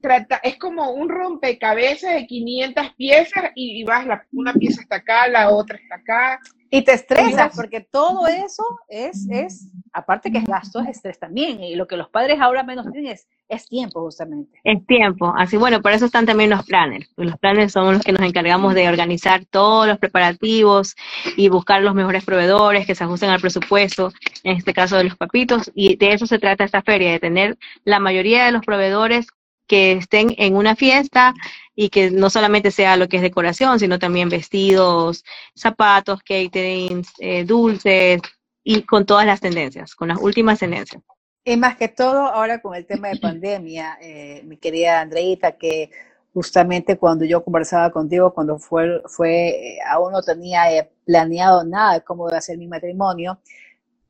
[SPEAKER 3] Trata, es como un rompecabezas de 500 piezas y, y vas, la, una pieza está acá, la otra está acá.
[SPEAKER 2] Y te estresas porque todo eso es, es, aparte que es gasto, es estrés también. Y lo que los padres ahora menos tienen es, es tiempo justamente.
[SPEAKER 5] Es tiempo. Así bueno, por eso están también los planners. Los planners son los que nos encargamos de organizar todos los preparativos y buscar los mejores proveedores que se ajusten al presupuesto, en este caso de los papitos. Y de eso se trata esta feria, de tener la mayoría de los proveedores que estén en una fiesta y que no solamente sea lo que es decoración, sino también vestidos, zapatos, caterings, eh, dulces y con todas las tendencias, con las últimas tendencias.
[SPEAKER 2] Y más que todo, ahora con el tema de pandemia, eh, mi querida Andreita, que justamente cuando yo conversaba contigo, cuando fue, fue eh, aún no tenía planeado nada de cómo iba a ser mi matrimonio,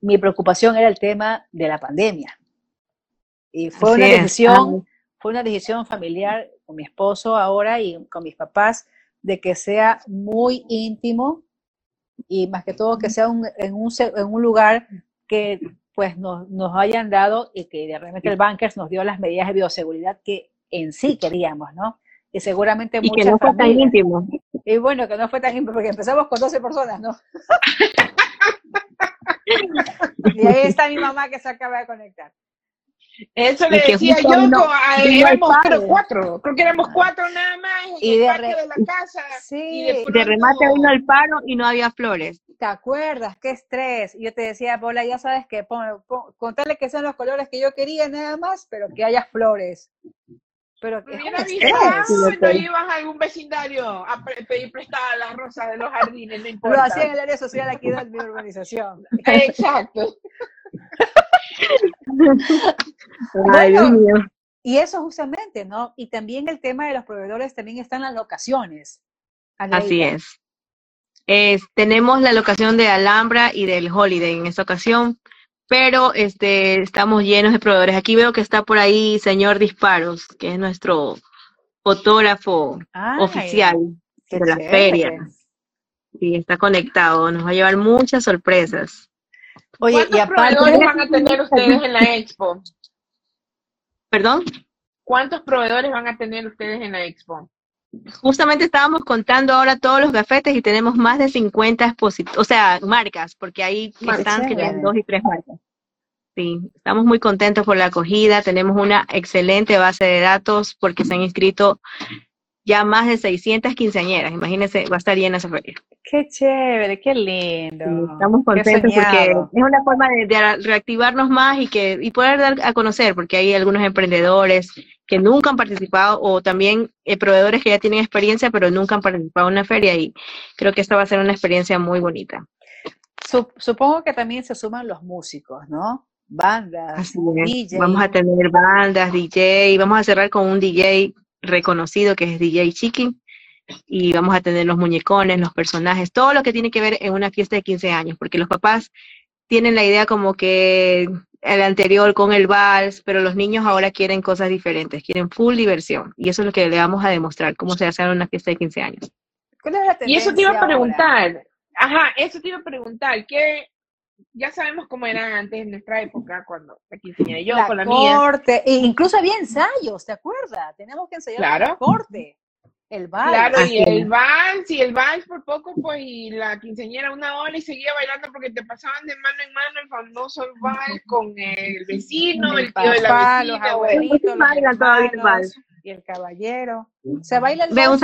[SPEAKER 2] mi preocupación era el tema de la pandemia. Y fue una decisión fue una decisión familiar con mi esposo ahora y con mis papás de que sea muy íntimo y más que todo que sea en, un, en un lugar que pues nos, nos hayan dado y que realmente el Bankers nos dio las medidas de bioseguridad que en sí queríamos, ¿no? Y seguramente
[SPEAKER 5] y que no fue tan íntimo.
[SPEAKER 2] Y bueno, que no fue tan íntimo porque empezamos con 12 personas, ¿no? <laughs> y ahí está mi mamá que se acaba de conectar.
[SPEAKER 3] Eso le
[SPEAKER 5] Y que
[SPEAKER 3] decía yo,
[SPEAKER 5] vino-
[SPEAKER 3] co- a- éramos creo, cuatro, creo que éramos cuatro nada más en
[SPEAKER 2] Y
[SPEAKER 3] el
[SPEAKER 2] de
[SPEAKER 3] patio
[SPEAKER 2] re-
[SPEAKER 3] de la casa.
[SPEAKER 2] Sí,
[SPEAKER 3] y de
[SPEAKER 5] De
[SPEAKER 3] pronto-
[SPEAKER 5] remate vino el paro y no había flores.
[SPEAKER 2] ¿te acuerdas? Qué estrés. Y Yo te decía, Paula, ya sabes que pon, pon- contarle que sean los colores que yo quería nada más, pero que haya flores. Pero
[SPEAKER 3] hubiera avisado y no ibas a algún vecindario a pre- pedir prestadas las rosas de los jardines, no
[SPEAKER 2] Lo
[SPEAKER 3] importa.
[SPEAKER 2] hacía en el área social aquí de mi urbanización. <laughs>
[SPEAKER 3] Exacto. <laughs>
[SPEAKER 5] Ay, Dios
[SPEAKER 2] Bueno,
[SPEAKER 5] mío.
[SPEAKER 2] Y eso justamente, ¿no? Y también el tema de los proveedores también están las locaciones.
[SPEAKER 5] Así es. Es- tenemos la locación de Alhambra y del Holiday en esta ocasión, pero este, estamos llenos de proveedores. Aquí veo que está por ahí señor Disparos, que es nuestro fotógrafo
[SPEAKER 2] Ay,
[SPEAKER 5] oficial de la
[SPEAKER 2] chévere.
[SPEAKER 5] feria. Y está conectado, nos va a llevar muchas sorpresas.
[SPEAKER 2] Oye,
[SPEAKER 3] ¿Cuántos
[SPEAKER 2] y aparte,
[SPEAKER 3] proveedores van a tener ustedes en la expo?
[SPEAKER 5] ¿Perdón?
[SPEAKER 3] ¿Cuántos proveedores van a tener ustedes en la expo?
[SPEAKER 5] Justamente estábamos contando ahora todos los gafetes y tenemos más de 50 expositores, o sea, marcas, porque
[SPEAKER 3] Marcas.
[SPEAKER 5] stands que tienen dos y tres marcas. Sí, estamos muy contentos por la acogida, tenemos una excelente base de datos porque se han inscrito ya más de 600 quinceañeras, imagínense, va a estar llena esa feria.
[SPEAKER 2] qué chévere, qué lindo.
[SPEAKER 5] Sí, estamos contentos porque es una forma de, de reactivarnos más y que y poder dar a conocer, porque hay algunos emprendedores que nunca han participado o también eh, proveedores que ya tienen experiencia pero nunca han participado en una feria y creo que esta va a ser una experiencia muy bonita.
[SPEAKER 2] Sup- supongo que también se suman los músicos, ¿no? Bandas,
[SPEAKER 5] Así es.
[SPEAKER 2] DJ.
[SPEAKER 5] Vamos a tener bandas, DJ, vamos a cerrar con un DJ reconocido que es DJ Chiqui y vamos a tener los muñecones, los personajes, todo lo que tiene que ver en una fiesta de 15 años, porque los papás tienen la idea como que el anterior con el vals, pero los niños ahora quieren cosas diferentes, quieren full diversión y eso es lo que le vamos a demostrar, cómo se hace en una fiesta de 15 años.
[SPEAKER 2] ¿Cuál es la
[SPEAKER 3] Y eso te iba a
[SPEAKER 2] ahora?
[SPEAKER 3] preguntar. Ajá, eso te iba a preguntar. ¿Qué? Ya sabemos cómo eran antes en nuestra época, cuando la quinceañera yo
[SPEAKER 2] La
[SPEAKER 3] con la mía.
[SPEAKER 2] corte, e incluso había ensayos, ¿te acuerdas? Tenemos que ensayar
[SPEAKER 3] Claro.
[SPEAKER 2] la corte, el baile.
[SPEAKER 3] Claro,
[SPEAKER 5] Así
[SPEAKER 3] y el vals, y el vals por poco, pues, y la quinceañera una hora y seguía bailando porque te pasaban de mano en mano el famoso vals con el vecino, el, tío de la
[SPEAKER 2] papá, los
[SPEAKER 3] vecina, el-
[SPEAKER 2] abuelitos, los
[SPEAKER 5] el
[SPEAKER 2] hermanos
[SPEAKER 5] vals.
[SPEAKER 2] y el caballero. ¿Se baila el vals?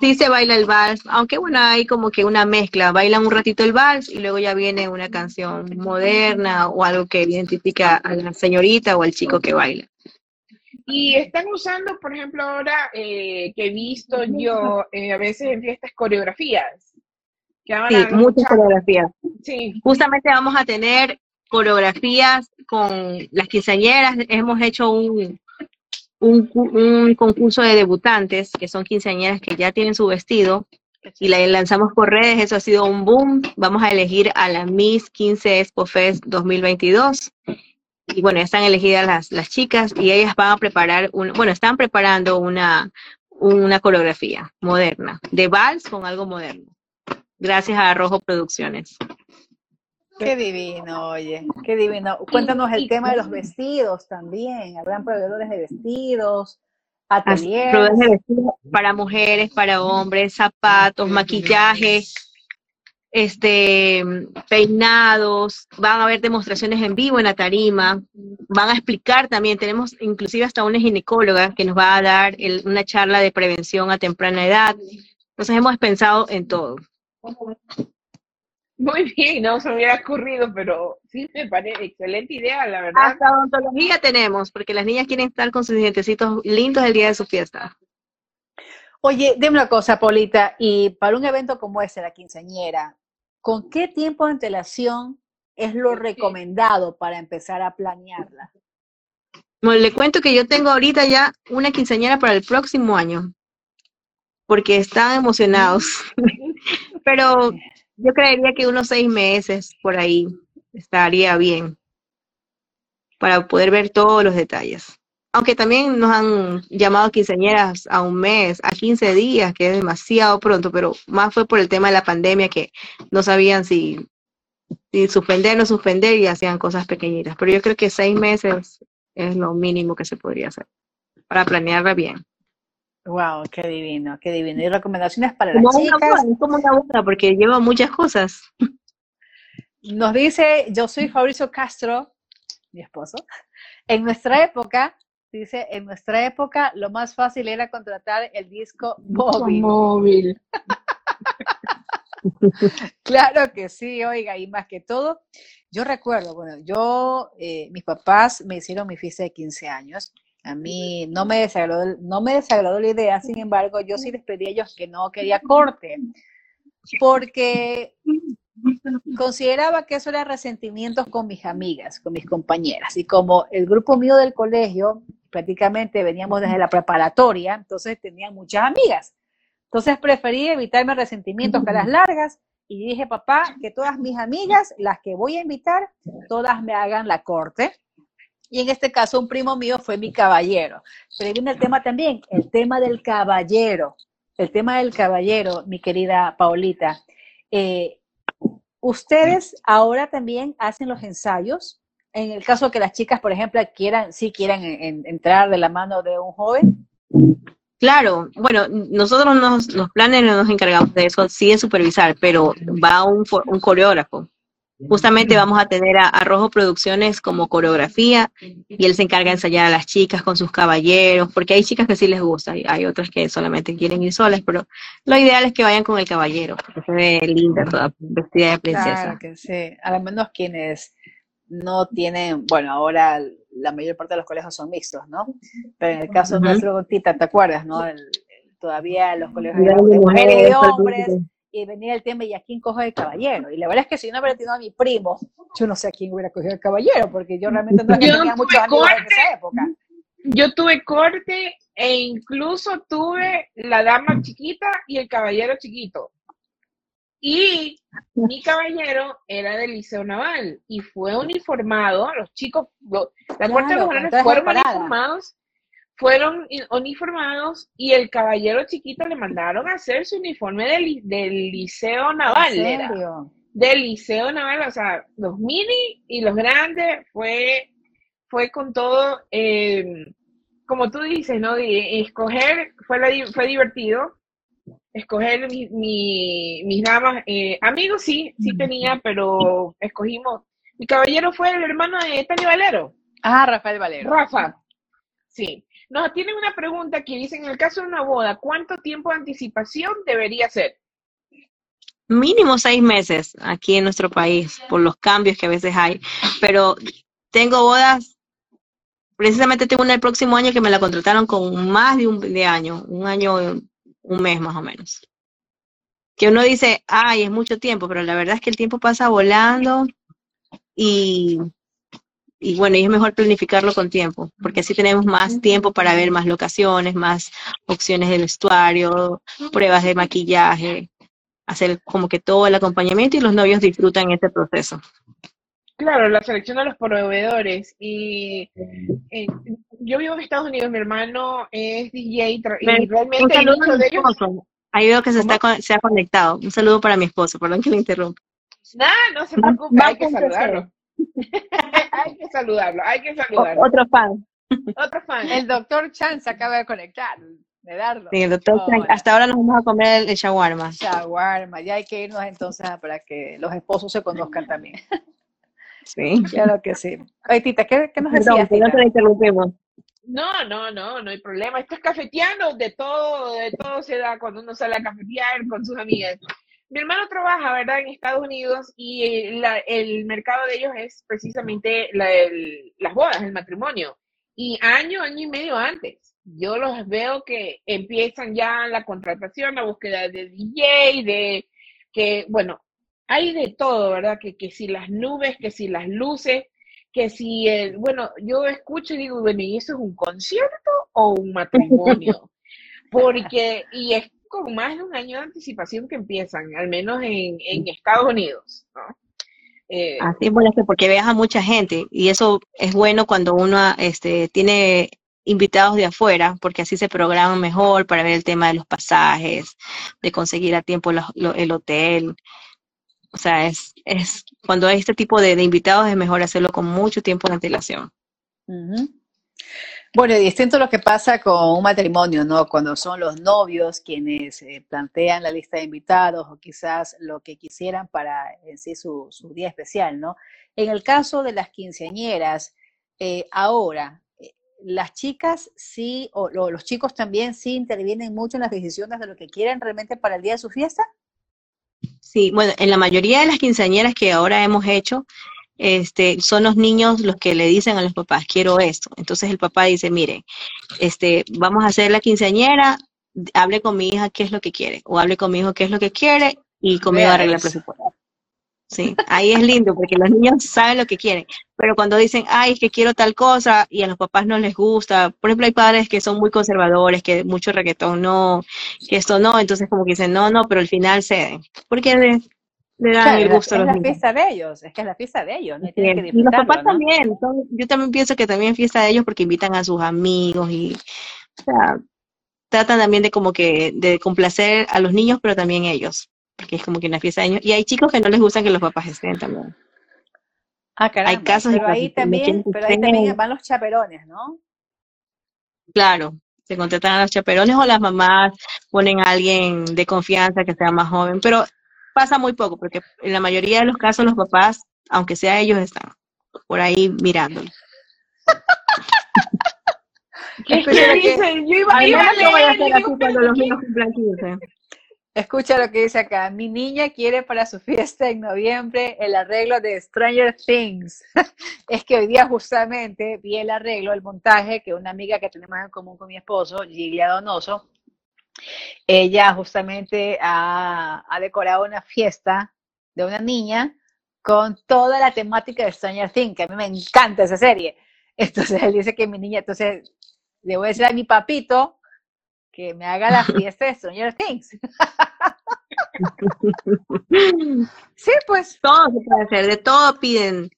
[SPEAKER 5] Sí se baila el vals, aunque bueno, hay como que una mezcla, bailan un ratito el vals y luego ya viene una canción moderna o algo que identifica a la señorita o al chico que baila.
[SPEAKER 3] Y están usando, por ejemplo, ahora eh, que he visto yo eh, a veces en fiestas coreografías. Que
[SPEAKER 5] Sí, muchas coreografías.
[SPEAKER 3] Sí,
[SPEAKER 5] Justamente vamos a tener coreografías con las quinceañeras, hemos hecho un, un, un concurso de debutantes, que son quinceañeras que ya tienen su vestido, y la lanzamos por redes, eso ha sido un boom. Vamos a elegir a la Miss 15 Expo Fest 2022. Y bueno, ya están elegidas las, las chicas y ellas van a preparar, un, bueno, están preparando una, una coreografía moderna, de vals con algo moderno, gracias a Rojo Producciones.
[SPEAKER 2] Qué divino, oye, qué divino. Cuéntanos el tema de los vestidos también. Habrán proveedores de vestidos,
[SPEAKER 5] Así,
[SPEAKER 2] ateliers.
[SPEAKER 5] proveedores de vestido para mujeres, para hombres, zapatos, maquillaje, este, peinados, van a haber demostraciones en vivo en la tarima, van a explicar también, tenemos inclusive hasta una ginecóloga que nos va a dar el- una charla de prevención a temprana edad. Entonces hemos pensado en todo.
[SPEAKER 3] Muy bien, no se me hubiera ocurrido, pero sí me parece excelente idea, la verdad.
[SPEAKER 5] Hasta odontología tenemos, porque las niñas quieren estar con sus dientecitos lindos el día de su fiesta.
[SPEAKER 2] Oye, dime una cosa, Polita, y para un evento como este, la quinceañera, ¿con qué tiempo de antelación es lo recomendado para empezar a planearla?
[SPEAKER 5] Bueno, le cuento que yo tengo ahorita ya una quinceañera para el próximo año, porque están emocionados. <laughs> Pero yo creería que unos seis meses por ahí estaría bien para poder ver todos los detalles. Aunque también nos han llamado quinceañeras a un mes, a 15 días, que es demasiado pronto, pero más fue por el tema de la pandemia que no sabían si, suspender o no suspender y hacían cosas pequeñitas. Pero yo creo que seis meses es lo mínimo que se podría hacer para planearla bien.
[SPEAKER 2] Wow, qué divino, qué divino. Y recomendaciones para las
[SPEAKER 5] Como una
[SPEAKER 2] chicas.
[SPEAKER 5] es como una boda porque lleva muchas cosas.
[SPEAKER 2] Nos dice, yo soy Fabricio Castro, mi esposo. En nuestra época, dice, en nuestra época lo más fácil era contratar el disco móvil.
[SPEAKER 3] Móvil. <laughs>
[SPEAKER 2] Claro que sí, oiga, y más que todo, yo recuerdo, bueno, yo, eh, mis papás me hicieron mi fiesta de 15 años. A mí no me desagradó, no me desagradó la idea, sin embargo, yo sí les pedí a ellos que no quería corte, porque consideraba que eso era resentimientos con mis amigas, con mis compañeras. Y como el grupo mío del colegio, prácticamente veníamos desde la preparatoria, entonces tenía muchas amigas. Entonces preferí evitarme resentimientos las largas y dije, papá, que todas mis amigas, las que voy a invitar, todas me hagan la corte. Y en este caso un primo mío fue mi caballero. Pero viene el tema también, el tema del caballero. El tema del caballero, mi querida Paulita. Eh, ustedes ahora también hacen los ensayos. En el caso que las chicas, por ejemplo, quieran, sí quieran entrar de la mano de un joven.
[SPEAKER 5] Claro, bueno, nosotros nos, los planes no nos encargamos de eso, sí de supervisar, pero va un, un coreógrafo. Justamente vamos a tener a, Rojo Producciones como coreografía y él se encarga de ensayar a las chicas con sus caballeros, porque hay chicas que sí les gusta y hay otras que solamente quieren ir solas, pero lo ideal es que vayan con el caballero, porque se ve linda toda vestida de princesa.
[SPEAKER 2] Claro que sí, al menos quienes no tienen, bueno, ahora la mayor parte de los colegios son mixtos, ¿no? Pero en el caso de nuestro Tita, ¿te acuerdas, no? todavía los colegios de mujeres y de hombres, y venía el tema, ¿y a quién cojo el caballero? Y la verdad es que si no hubiera tenido a mi primo, yo no sé a quién hubiera cogido el caballero, porque yo realmente no tenía muchos amigos en esa época.
[SPEAKER 3] Yo tuve corte e incluso tuve la dama chiquita y el caballero chiquito. Y mi caballero era del Liceo Naval y fue uniformado, los chicos, la Corte de los fueron uniformados, fueron uniformados y el caballero chiquito le mandaron a hacer su uniforme del, del Liceo Naval. Era, del Liceo Naval, o sea, los mini y los grandes fue, fue con todo, eh, como tú dices, ¿no? escoger fue, fue divertido escoger mi, mis damas. Eh, amigos sí, sí tenía, pero escogimos. Mi caballero fue el hermano de Tani Valero.
[SPEAKER 2] Ah, Rafael Valero.
[SPEAKER 3] Rafa. Sí. No, tienen una pregunta que dice, en el caso de una boda, ¿cuánto tiempo de anticipación debería ser?
[SPEAKER 5] Mínimo seis meses aquí en nuestro país, por los cambios que a veces hay. Pero tengo bodas, precisamente tengo una el próximo año que me la contrataron con más de un de año, un año un mes más o menos. Que uno dice, ay, es mucho tiempo, pero la verdad es que el tiempo pasa volando y, y bueno, y es mejor planificarlo con tiempo, porque así tenemos más tiempo para ver más locaciones, más opciones de vestuario, pruebas de maquillaje, hacer como que todo el acompañamiento y los novios disfrutan este proceso.
[SPEAKER 3] Claro, la selección de los proveedores. Y eh, yo vivo en Estados Unidos, mi hermano es DJ y realmente
[SPEAKER 5] un de ellos... Ahí veo que se, está, se ha conectado. Un saludo para mi esposo, perdón que le interrumpa.
[SPEAKER 3] No, no se preocupe, hay que saludarlo. Hay que saludarlo, hay que saludarlo.
[SPEAKER 5] otro fan.
[SPEAKER 3] Otro fan. <laughs>
[SPEAKER 2] El doctor Chan se acaba de conectar, de darlo.
[SPEAKER 5] Sí, el doctor Chan. Hasta ahora nos vamos a comer el, el shawarma.
[SPEAKER 2] Shawarma, ya hay que irnos entonces para que los esposos se conozcan también. <laughs>
[SPEAKER 5] Sí.
[SPEAKER 2] Claro que sí. Oye, Tita, ¿qué, qué nos decías?
[SPEAKER 5] No, te interrumpimos.
[SPEAKER 3] No, no, no, no hay problema. Esto es cafeteando, de todo, de todo se da cuando uno sale a cafetear con sus amigas. Mi hermano trabaja, ¿verdad?, en Estados Unidos y la, el mercado de ellos es precisamente la, las bodas, el matrimonio. Y año, año y medio antes, yo los veo que empiezan ya la contratación, la búsqueda de DJ, de que, bueno, hay de todo, ¿verdad? Que, que si las nubes, que si las luces, que si, el, bueno, yo escucho y digo, bueno, ¿y eso es un concierto o un matrimonio? <laughs> Porque, y es con más de un año de anticipación que empiezan, al menos en, en Estados Unidos, ¿no?
[SPEAKER 5] Eh, Así es, porque viaja mucha gente y eso es bueno cuando uno este, tiene invitados de afuera, porque así se programan mejor para ver el tema de los pasajes, de conseguir a tiempo el hotel, o sea, es, es cuando hay este tipo de, invitados es mejor hacerlo con mucho tiempo de antelación.
[SPEAKER 2] Bueno, distinto a lo que pasa con un matrimonio, ¿no? Cuando son los novios quienes eh, plantean la lista de invitados o quizás lo que quisieran para en sí su, día especial, ¿no? En el caso de las quinceañeras, eh, ahora, eh, las chicas sí, o lo- los chicos también sí intervienen mucho en las decisiones de lo que quieren realmente para el día de su fiesta.
[SPEAKER 5] Sí, bueno, en la mayoría de las quinceañeras que ahora hemos hecho, este, son los niños los que le dicen a los papás, quiero esto. Entonces el papá dice, mire, este, vamos a hacer la quinceañera, hable con mi hija qué es lo que quiere, o hable con mi hijo qué es lo que quiere, y conmigo arregla el presupuesto. Sí, ahí es lindo porque los niños saben lo que quieren, pero cuando dicen, ay, es que quiero tal cosa y a los papás no les gusta, por ejemplo, hay padres que son muy conservadores, que mucho reggaetón no, que esto no, entonces como que dicen, no, no, pero al final ceden, porque le, dan
[SPEAKER 2] Claro,
[SPEAKER 5] el
[SPEAKER 2] es la-
[SPEAKER 5] gusto a
[SPEAKER 2] es
[SPEAKER 5] los
[SPEAKER 2] la
[SPEAKER 5] niños.
[SPEAKER 2] fiesta de ellos, es que es la fiesta de ellos, no
[SPEAKER 5] Así
[SPEAKER 2] tienen
[SPEAKER 5] es.
[SPEAKER 2] que
[SPEAKER 5] Y los papás
[SPEAKER 2] ¿no?
[SPEAKER 5] también, son- yo también pienso que también es fiesta de ellos porque invitan a sus amigos y, o sea, tratan también de como que de complacer a los niños, pero también ellos, porque es como que una fiesta de ellos. Y hay chicos que no les gusta que los papás estén también.
[SPEAKER 2] Ah, caramba,
[SPEAKER 5] casos de
[SPEAKER 2] pero ahí también, pero ahí también van los chaperones, ¿no?
[SPEAKER 5] Claro, se contratan a los chaperones o las mamás ponen a alguien de confianza que sea más joven, pero pasa muy poco, porque en la mayoría de los casos los papás, aunque sea ellos, están por ahí 15. <laughs>
[SPEAKER 2] Escucha lo que dice acá. Mi niña quiere para su fiesta en noviembre el arreglo de Stranger Things. <laughs> es que hoy día justamente vi el arreglo, el montaje que una amiga que tenemos en común con mi esposo, Gilia Donoso, ella justamente ha, ha decorado una fiesta de una niña con toda la temática de Stranger Things, que a mí me encanta esa serie. Entonces él dice que mi niña, entonces le voy a decir a mi papito que me haga la <laughs> fiesta de Stranger Things. <laughs> Sí, pues.
[SPEAKER 5] Todo se puede hacer, de todo piden,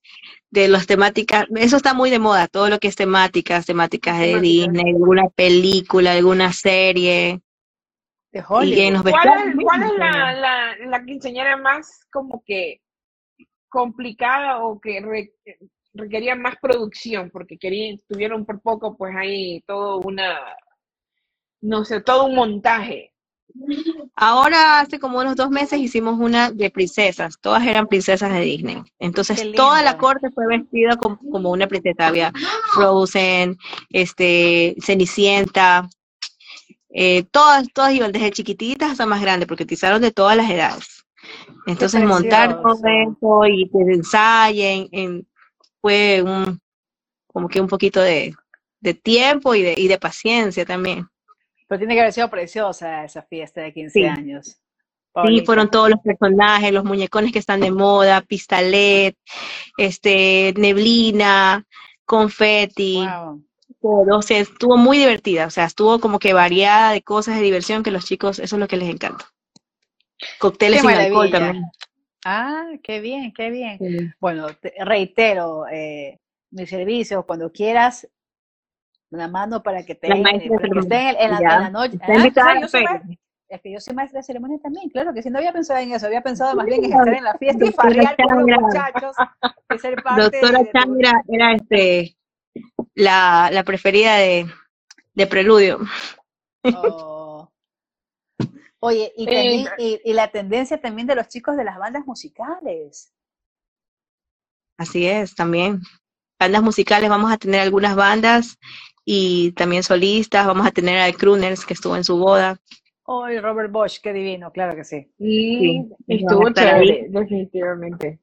[SPEAKER 5] de las temáticas, eso está muy de moda, todo lo que es temáticas, temáticas de
[SPEAKER 3] Temáticas.
[SPEAKER 5] Disney, alguna película, alguna serie,
[SPEAKER 2] De Hollywood.
[SPEAKER 3] ¿Cuál es, cuál es la, la, la quinceañera más como que complicada o que re- requería más producción? Porque querían, tuvieron por poco, pues ahí todo una, no sé, todo un montaje.
[SPEAKER 5] Ahora, hace como unos dos meses hicimos una de princesas, todas eran princesas de Disney. Entonces, toda la corte fue vestida como, como una princesa. Había Frozen, este, Cenicienta, eh, todas, todas iban desde chiquititas hasta más grandes, porque utilizaron de todas las edades. Entonces, montar todo eso y que ensayen, en- fue un, como que un poquito de, de tiempo y de, y de paciencia también.
[SPEAKER 2] Pero tiene que haber sido preciosa esa fiesta de 15
[SPEAKER 5] Sí.
[SPEAKER 2] años.
[SPEAKER 5] Sí, fueron todos los personajes, los muñecones que están de moda, pistalet, este, neblina, confeti,
[SPEAKER 2] Wow.
[SPEAKER 5] Todo. O sea, estuvo muy divertida, o sea, estuvo como que variada de cosas de diversión que los chicos, eso es lo que les encanta. Cócteles sin alcohol también.
[SPEAKER 2] Ah, qué bien, qué bien.
[SPEAKER 5] Sí.
[SPEAKER 2] Bueno, te- reitero, eh, mi servicio, cuando quieras, una mano para que te
[SPEAKER 5] La maestra de
[SPEAKER 2] para que esté en, la,
[SPEAKER 5] Ya.
[SPEAKER 2] en la noche. Ah, es que yo soy maestra de ceremonia también, claro que sí, no había pensado en eso, había pensado más bien en estar en la fiesta y farrear con los muchachos y ser parte
[SPEAKER 5] Doctora
[SPEAKER 2] de
[SPEAKER 5] era este, la, la preferida de, de Preludio.
[SPEAKER 2] Oh. Oye, y, <laughs>
[SPEAKER 3] Eh,
[SPEAKER 2] también, y, y la tendencia también de los chicos de las bandas musicales.
[SPEAKER 5] Así es, también. Bandas musicales, vamos a tener algunas bandas y también solistas, vamos a tener a Crooners que estuvo en su boda.
[SPEAKER 2] Oye, Robert Bosch, qué divino, claro que sí.
[SPEAKER 3] Y
[SPEAKER 5] Sí,
[SPEAKER 3] estuvo chévere, definitivamente.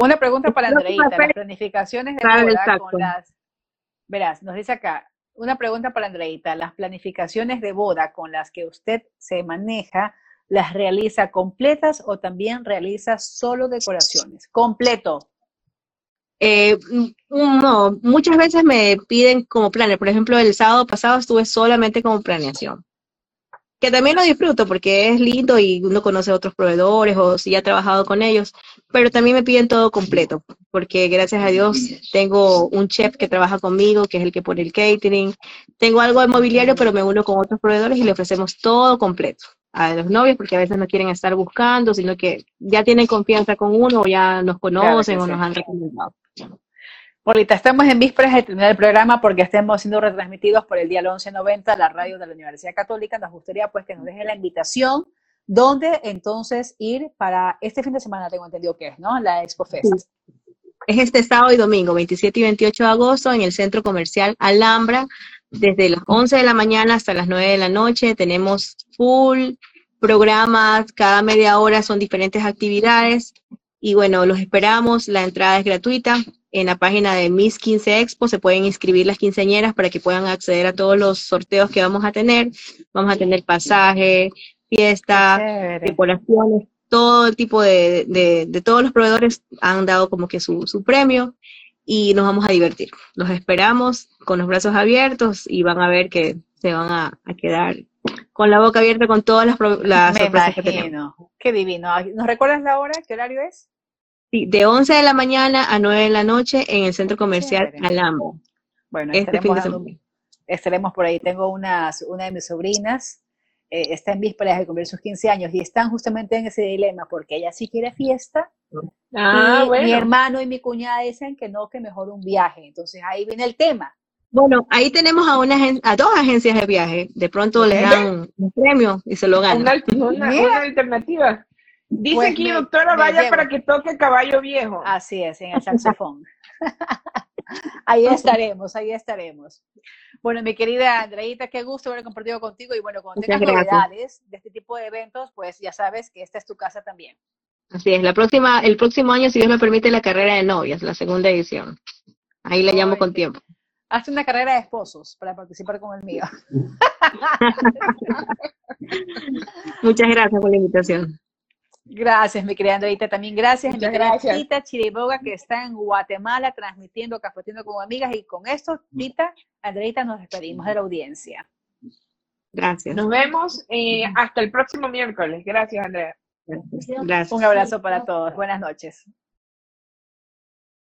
[SPEAKER 2] Una pregunta para Andreita, las planificaciones de
[SPEAKER 5] Claro,
[SPEAKER 2] boda con las... Verás, nos dice acá, una pregunta para Andreita, las planificaciones de boda con las que usted se maneja, ¿las realiza completas o también realiza solo decoraciones? Completo.
[SPEAKER 5] Eh, mm, no, muchas veces me piden como planner. Por ejemplo, el sábado pasado estuve solamente como planeación. Que también lo disfruto porque es lindo y uno conoce a otros proveedores o si ya ha trabajado con ellos, pero también me piden todo completo, porque gracias a Dios tengo un chef que trabaja conmigo, que es el que pone el catering. Tengo algo de mobiliario, pero me uno con otros proveedores y le ofrecemos todo completo a los novios, porque a veces no quieren estar buscando, sino que ya tienen confianza con uno o ya nos conocen o
[SPEAKER 2] sí.
[SPEAKER 5] nos han recomendado.
[SPEAKER 2] Polita, estamos en vísperas de terminar el programa porque estemos siendo retransmitidos por el día 1190, la radio de la Universidad Católica. Nos gustaría pues que nos deje la invitación ¿Dónde entonces ir para este fin de semana? Tengo entendido que es, ¿no? La Expo Fest.
[SPEAKER 5] es este sábado y domingo, 27 y 28 de agosto, en el Centro Comercial Alhambra, desde las 11 de la mañana hasta las 9 de la noche. Tenemos full programas, cada media hora son diferentes actividades. Y bueno, los esperamos. La entrada es gratuita. En la página de Miss 15 Expo se pueden inscribir las quinceañeras para que puedan acceder a todos los sorteos que vamos a tener. Vamos a tener pasaje, fiesta, decoraciones, todo el tipo de, de, de, todos los proveedores han dado como que su, su premio y nos vamos a divertir. Los esperamos con los brazos abiertos y van a ver que se van a, a quedar con la boca abierta con todas las, las
[SPEAKER 2] Me
[SPEAKER 5] sorpresas que
[SPEAKER 2] imagino.
[SPEAKER 5] tenemos.
[SPEAKER 2] Qué divino. ¿Nos recuerdas la hora? ¿Qué horario es?
[SPEAKER 5] Sí, de 11 de la mañana a 9 de la noche en el centro comercial. Alhambra.
[SPEAKER 2] Bueno,
[SPEAKER 5] Este fin
[SPEAKER 2] estaremos,
[SPEAKER 5] de semana.
[SPEAKER 2] estaremos por ahí. Tengo unas, una de mis sobrinas, eh, está en vísperas de cumplir sus 15 años y están justamente en ese dilema porque ella sí quiere fiesta
[SPEAKER 3] Ah,
[SPEAKER 2] y mi
[SPEAKER 3] bueno.
[SPEAKER 2] hermano y mi cuñada dicen que no, que mejor un viaje. Entonces ahí viene el tema.
[SPEAKER 5] Bueno, ahí tenemos a, una, a dos agencias de viaje. De pronto les
[SPEAKER 2] Ok.
[SPEAKER 5] dan un premio y se lo ganan.
[SPEAKER 3] Una, una- una alternativa. Dice
[SPEAKER 2] Pues
[SPEAKER 3] aquí,
[SPEAKER 2] me-
[SPEAKER 3] doctora,
[SPEAKER 2] me
[SPEAKER 3] vaya
[SPEAKER 2] llevo.
[SPEAKER 3] para que toque caballo viejo.
[SPEAKER 2] Así es, en el saxofón. <laughs> ahí estaremos, ahí estaremos. Bueno, mi querida Andreita, qué gusto haber compartido contigo y bueno, cuando
[SPEAKER 5] Muchas
[SPEAKER 2] tengas
[SPEAKER 5] gracias.
[SPEAKER 2] novedades de este tipo de eventos, pues ya sabes que esta es tu casa también.
[SPEAKER 5] Así es, la próxima, el próximo año, si Dios me permite, la carrera de novias, la segunda edición. Ahí la llamo
[SPEAKER 2] Ay,
[SPEAKER 5] con tiempo.
[SPEAKER 2] Hazte una carrera de esposos para participar con el mío. <laughs>
[SPEAKER 5] Muchas gracias por la invitación.
[SPEAKER 2] Gracias, mi querida Andreita. También gracias a mi
[SPEAKER 3] Muchas
[SPEAKER 2] querida
[SPEAKER 3] gracias.
[SPEAKER 2] Tita Chiriboga, que está en Guatemala transmitiendo Cafetiendo con Amigas. Y con esto, Tita, Andreita, nos despedimos de la audiencia.
[SPEAKER 5] Gracias.
[SPEAKER 3] Nos vemos eh, hasta el próximo miércoles. Gracias, Andrea.
[SPEAKER 5] Gracias.
[SPEAKER 2] Un abrazo para todos. Buenas noches.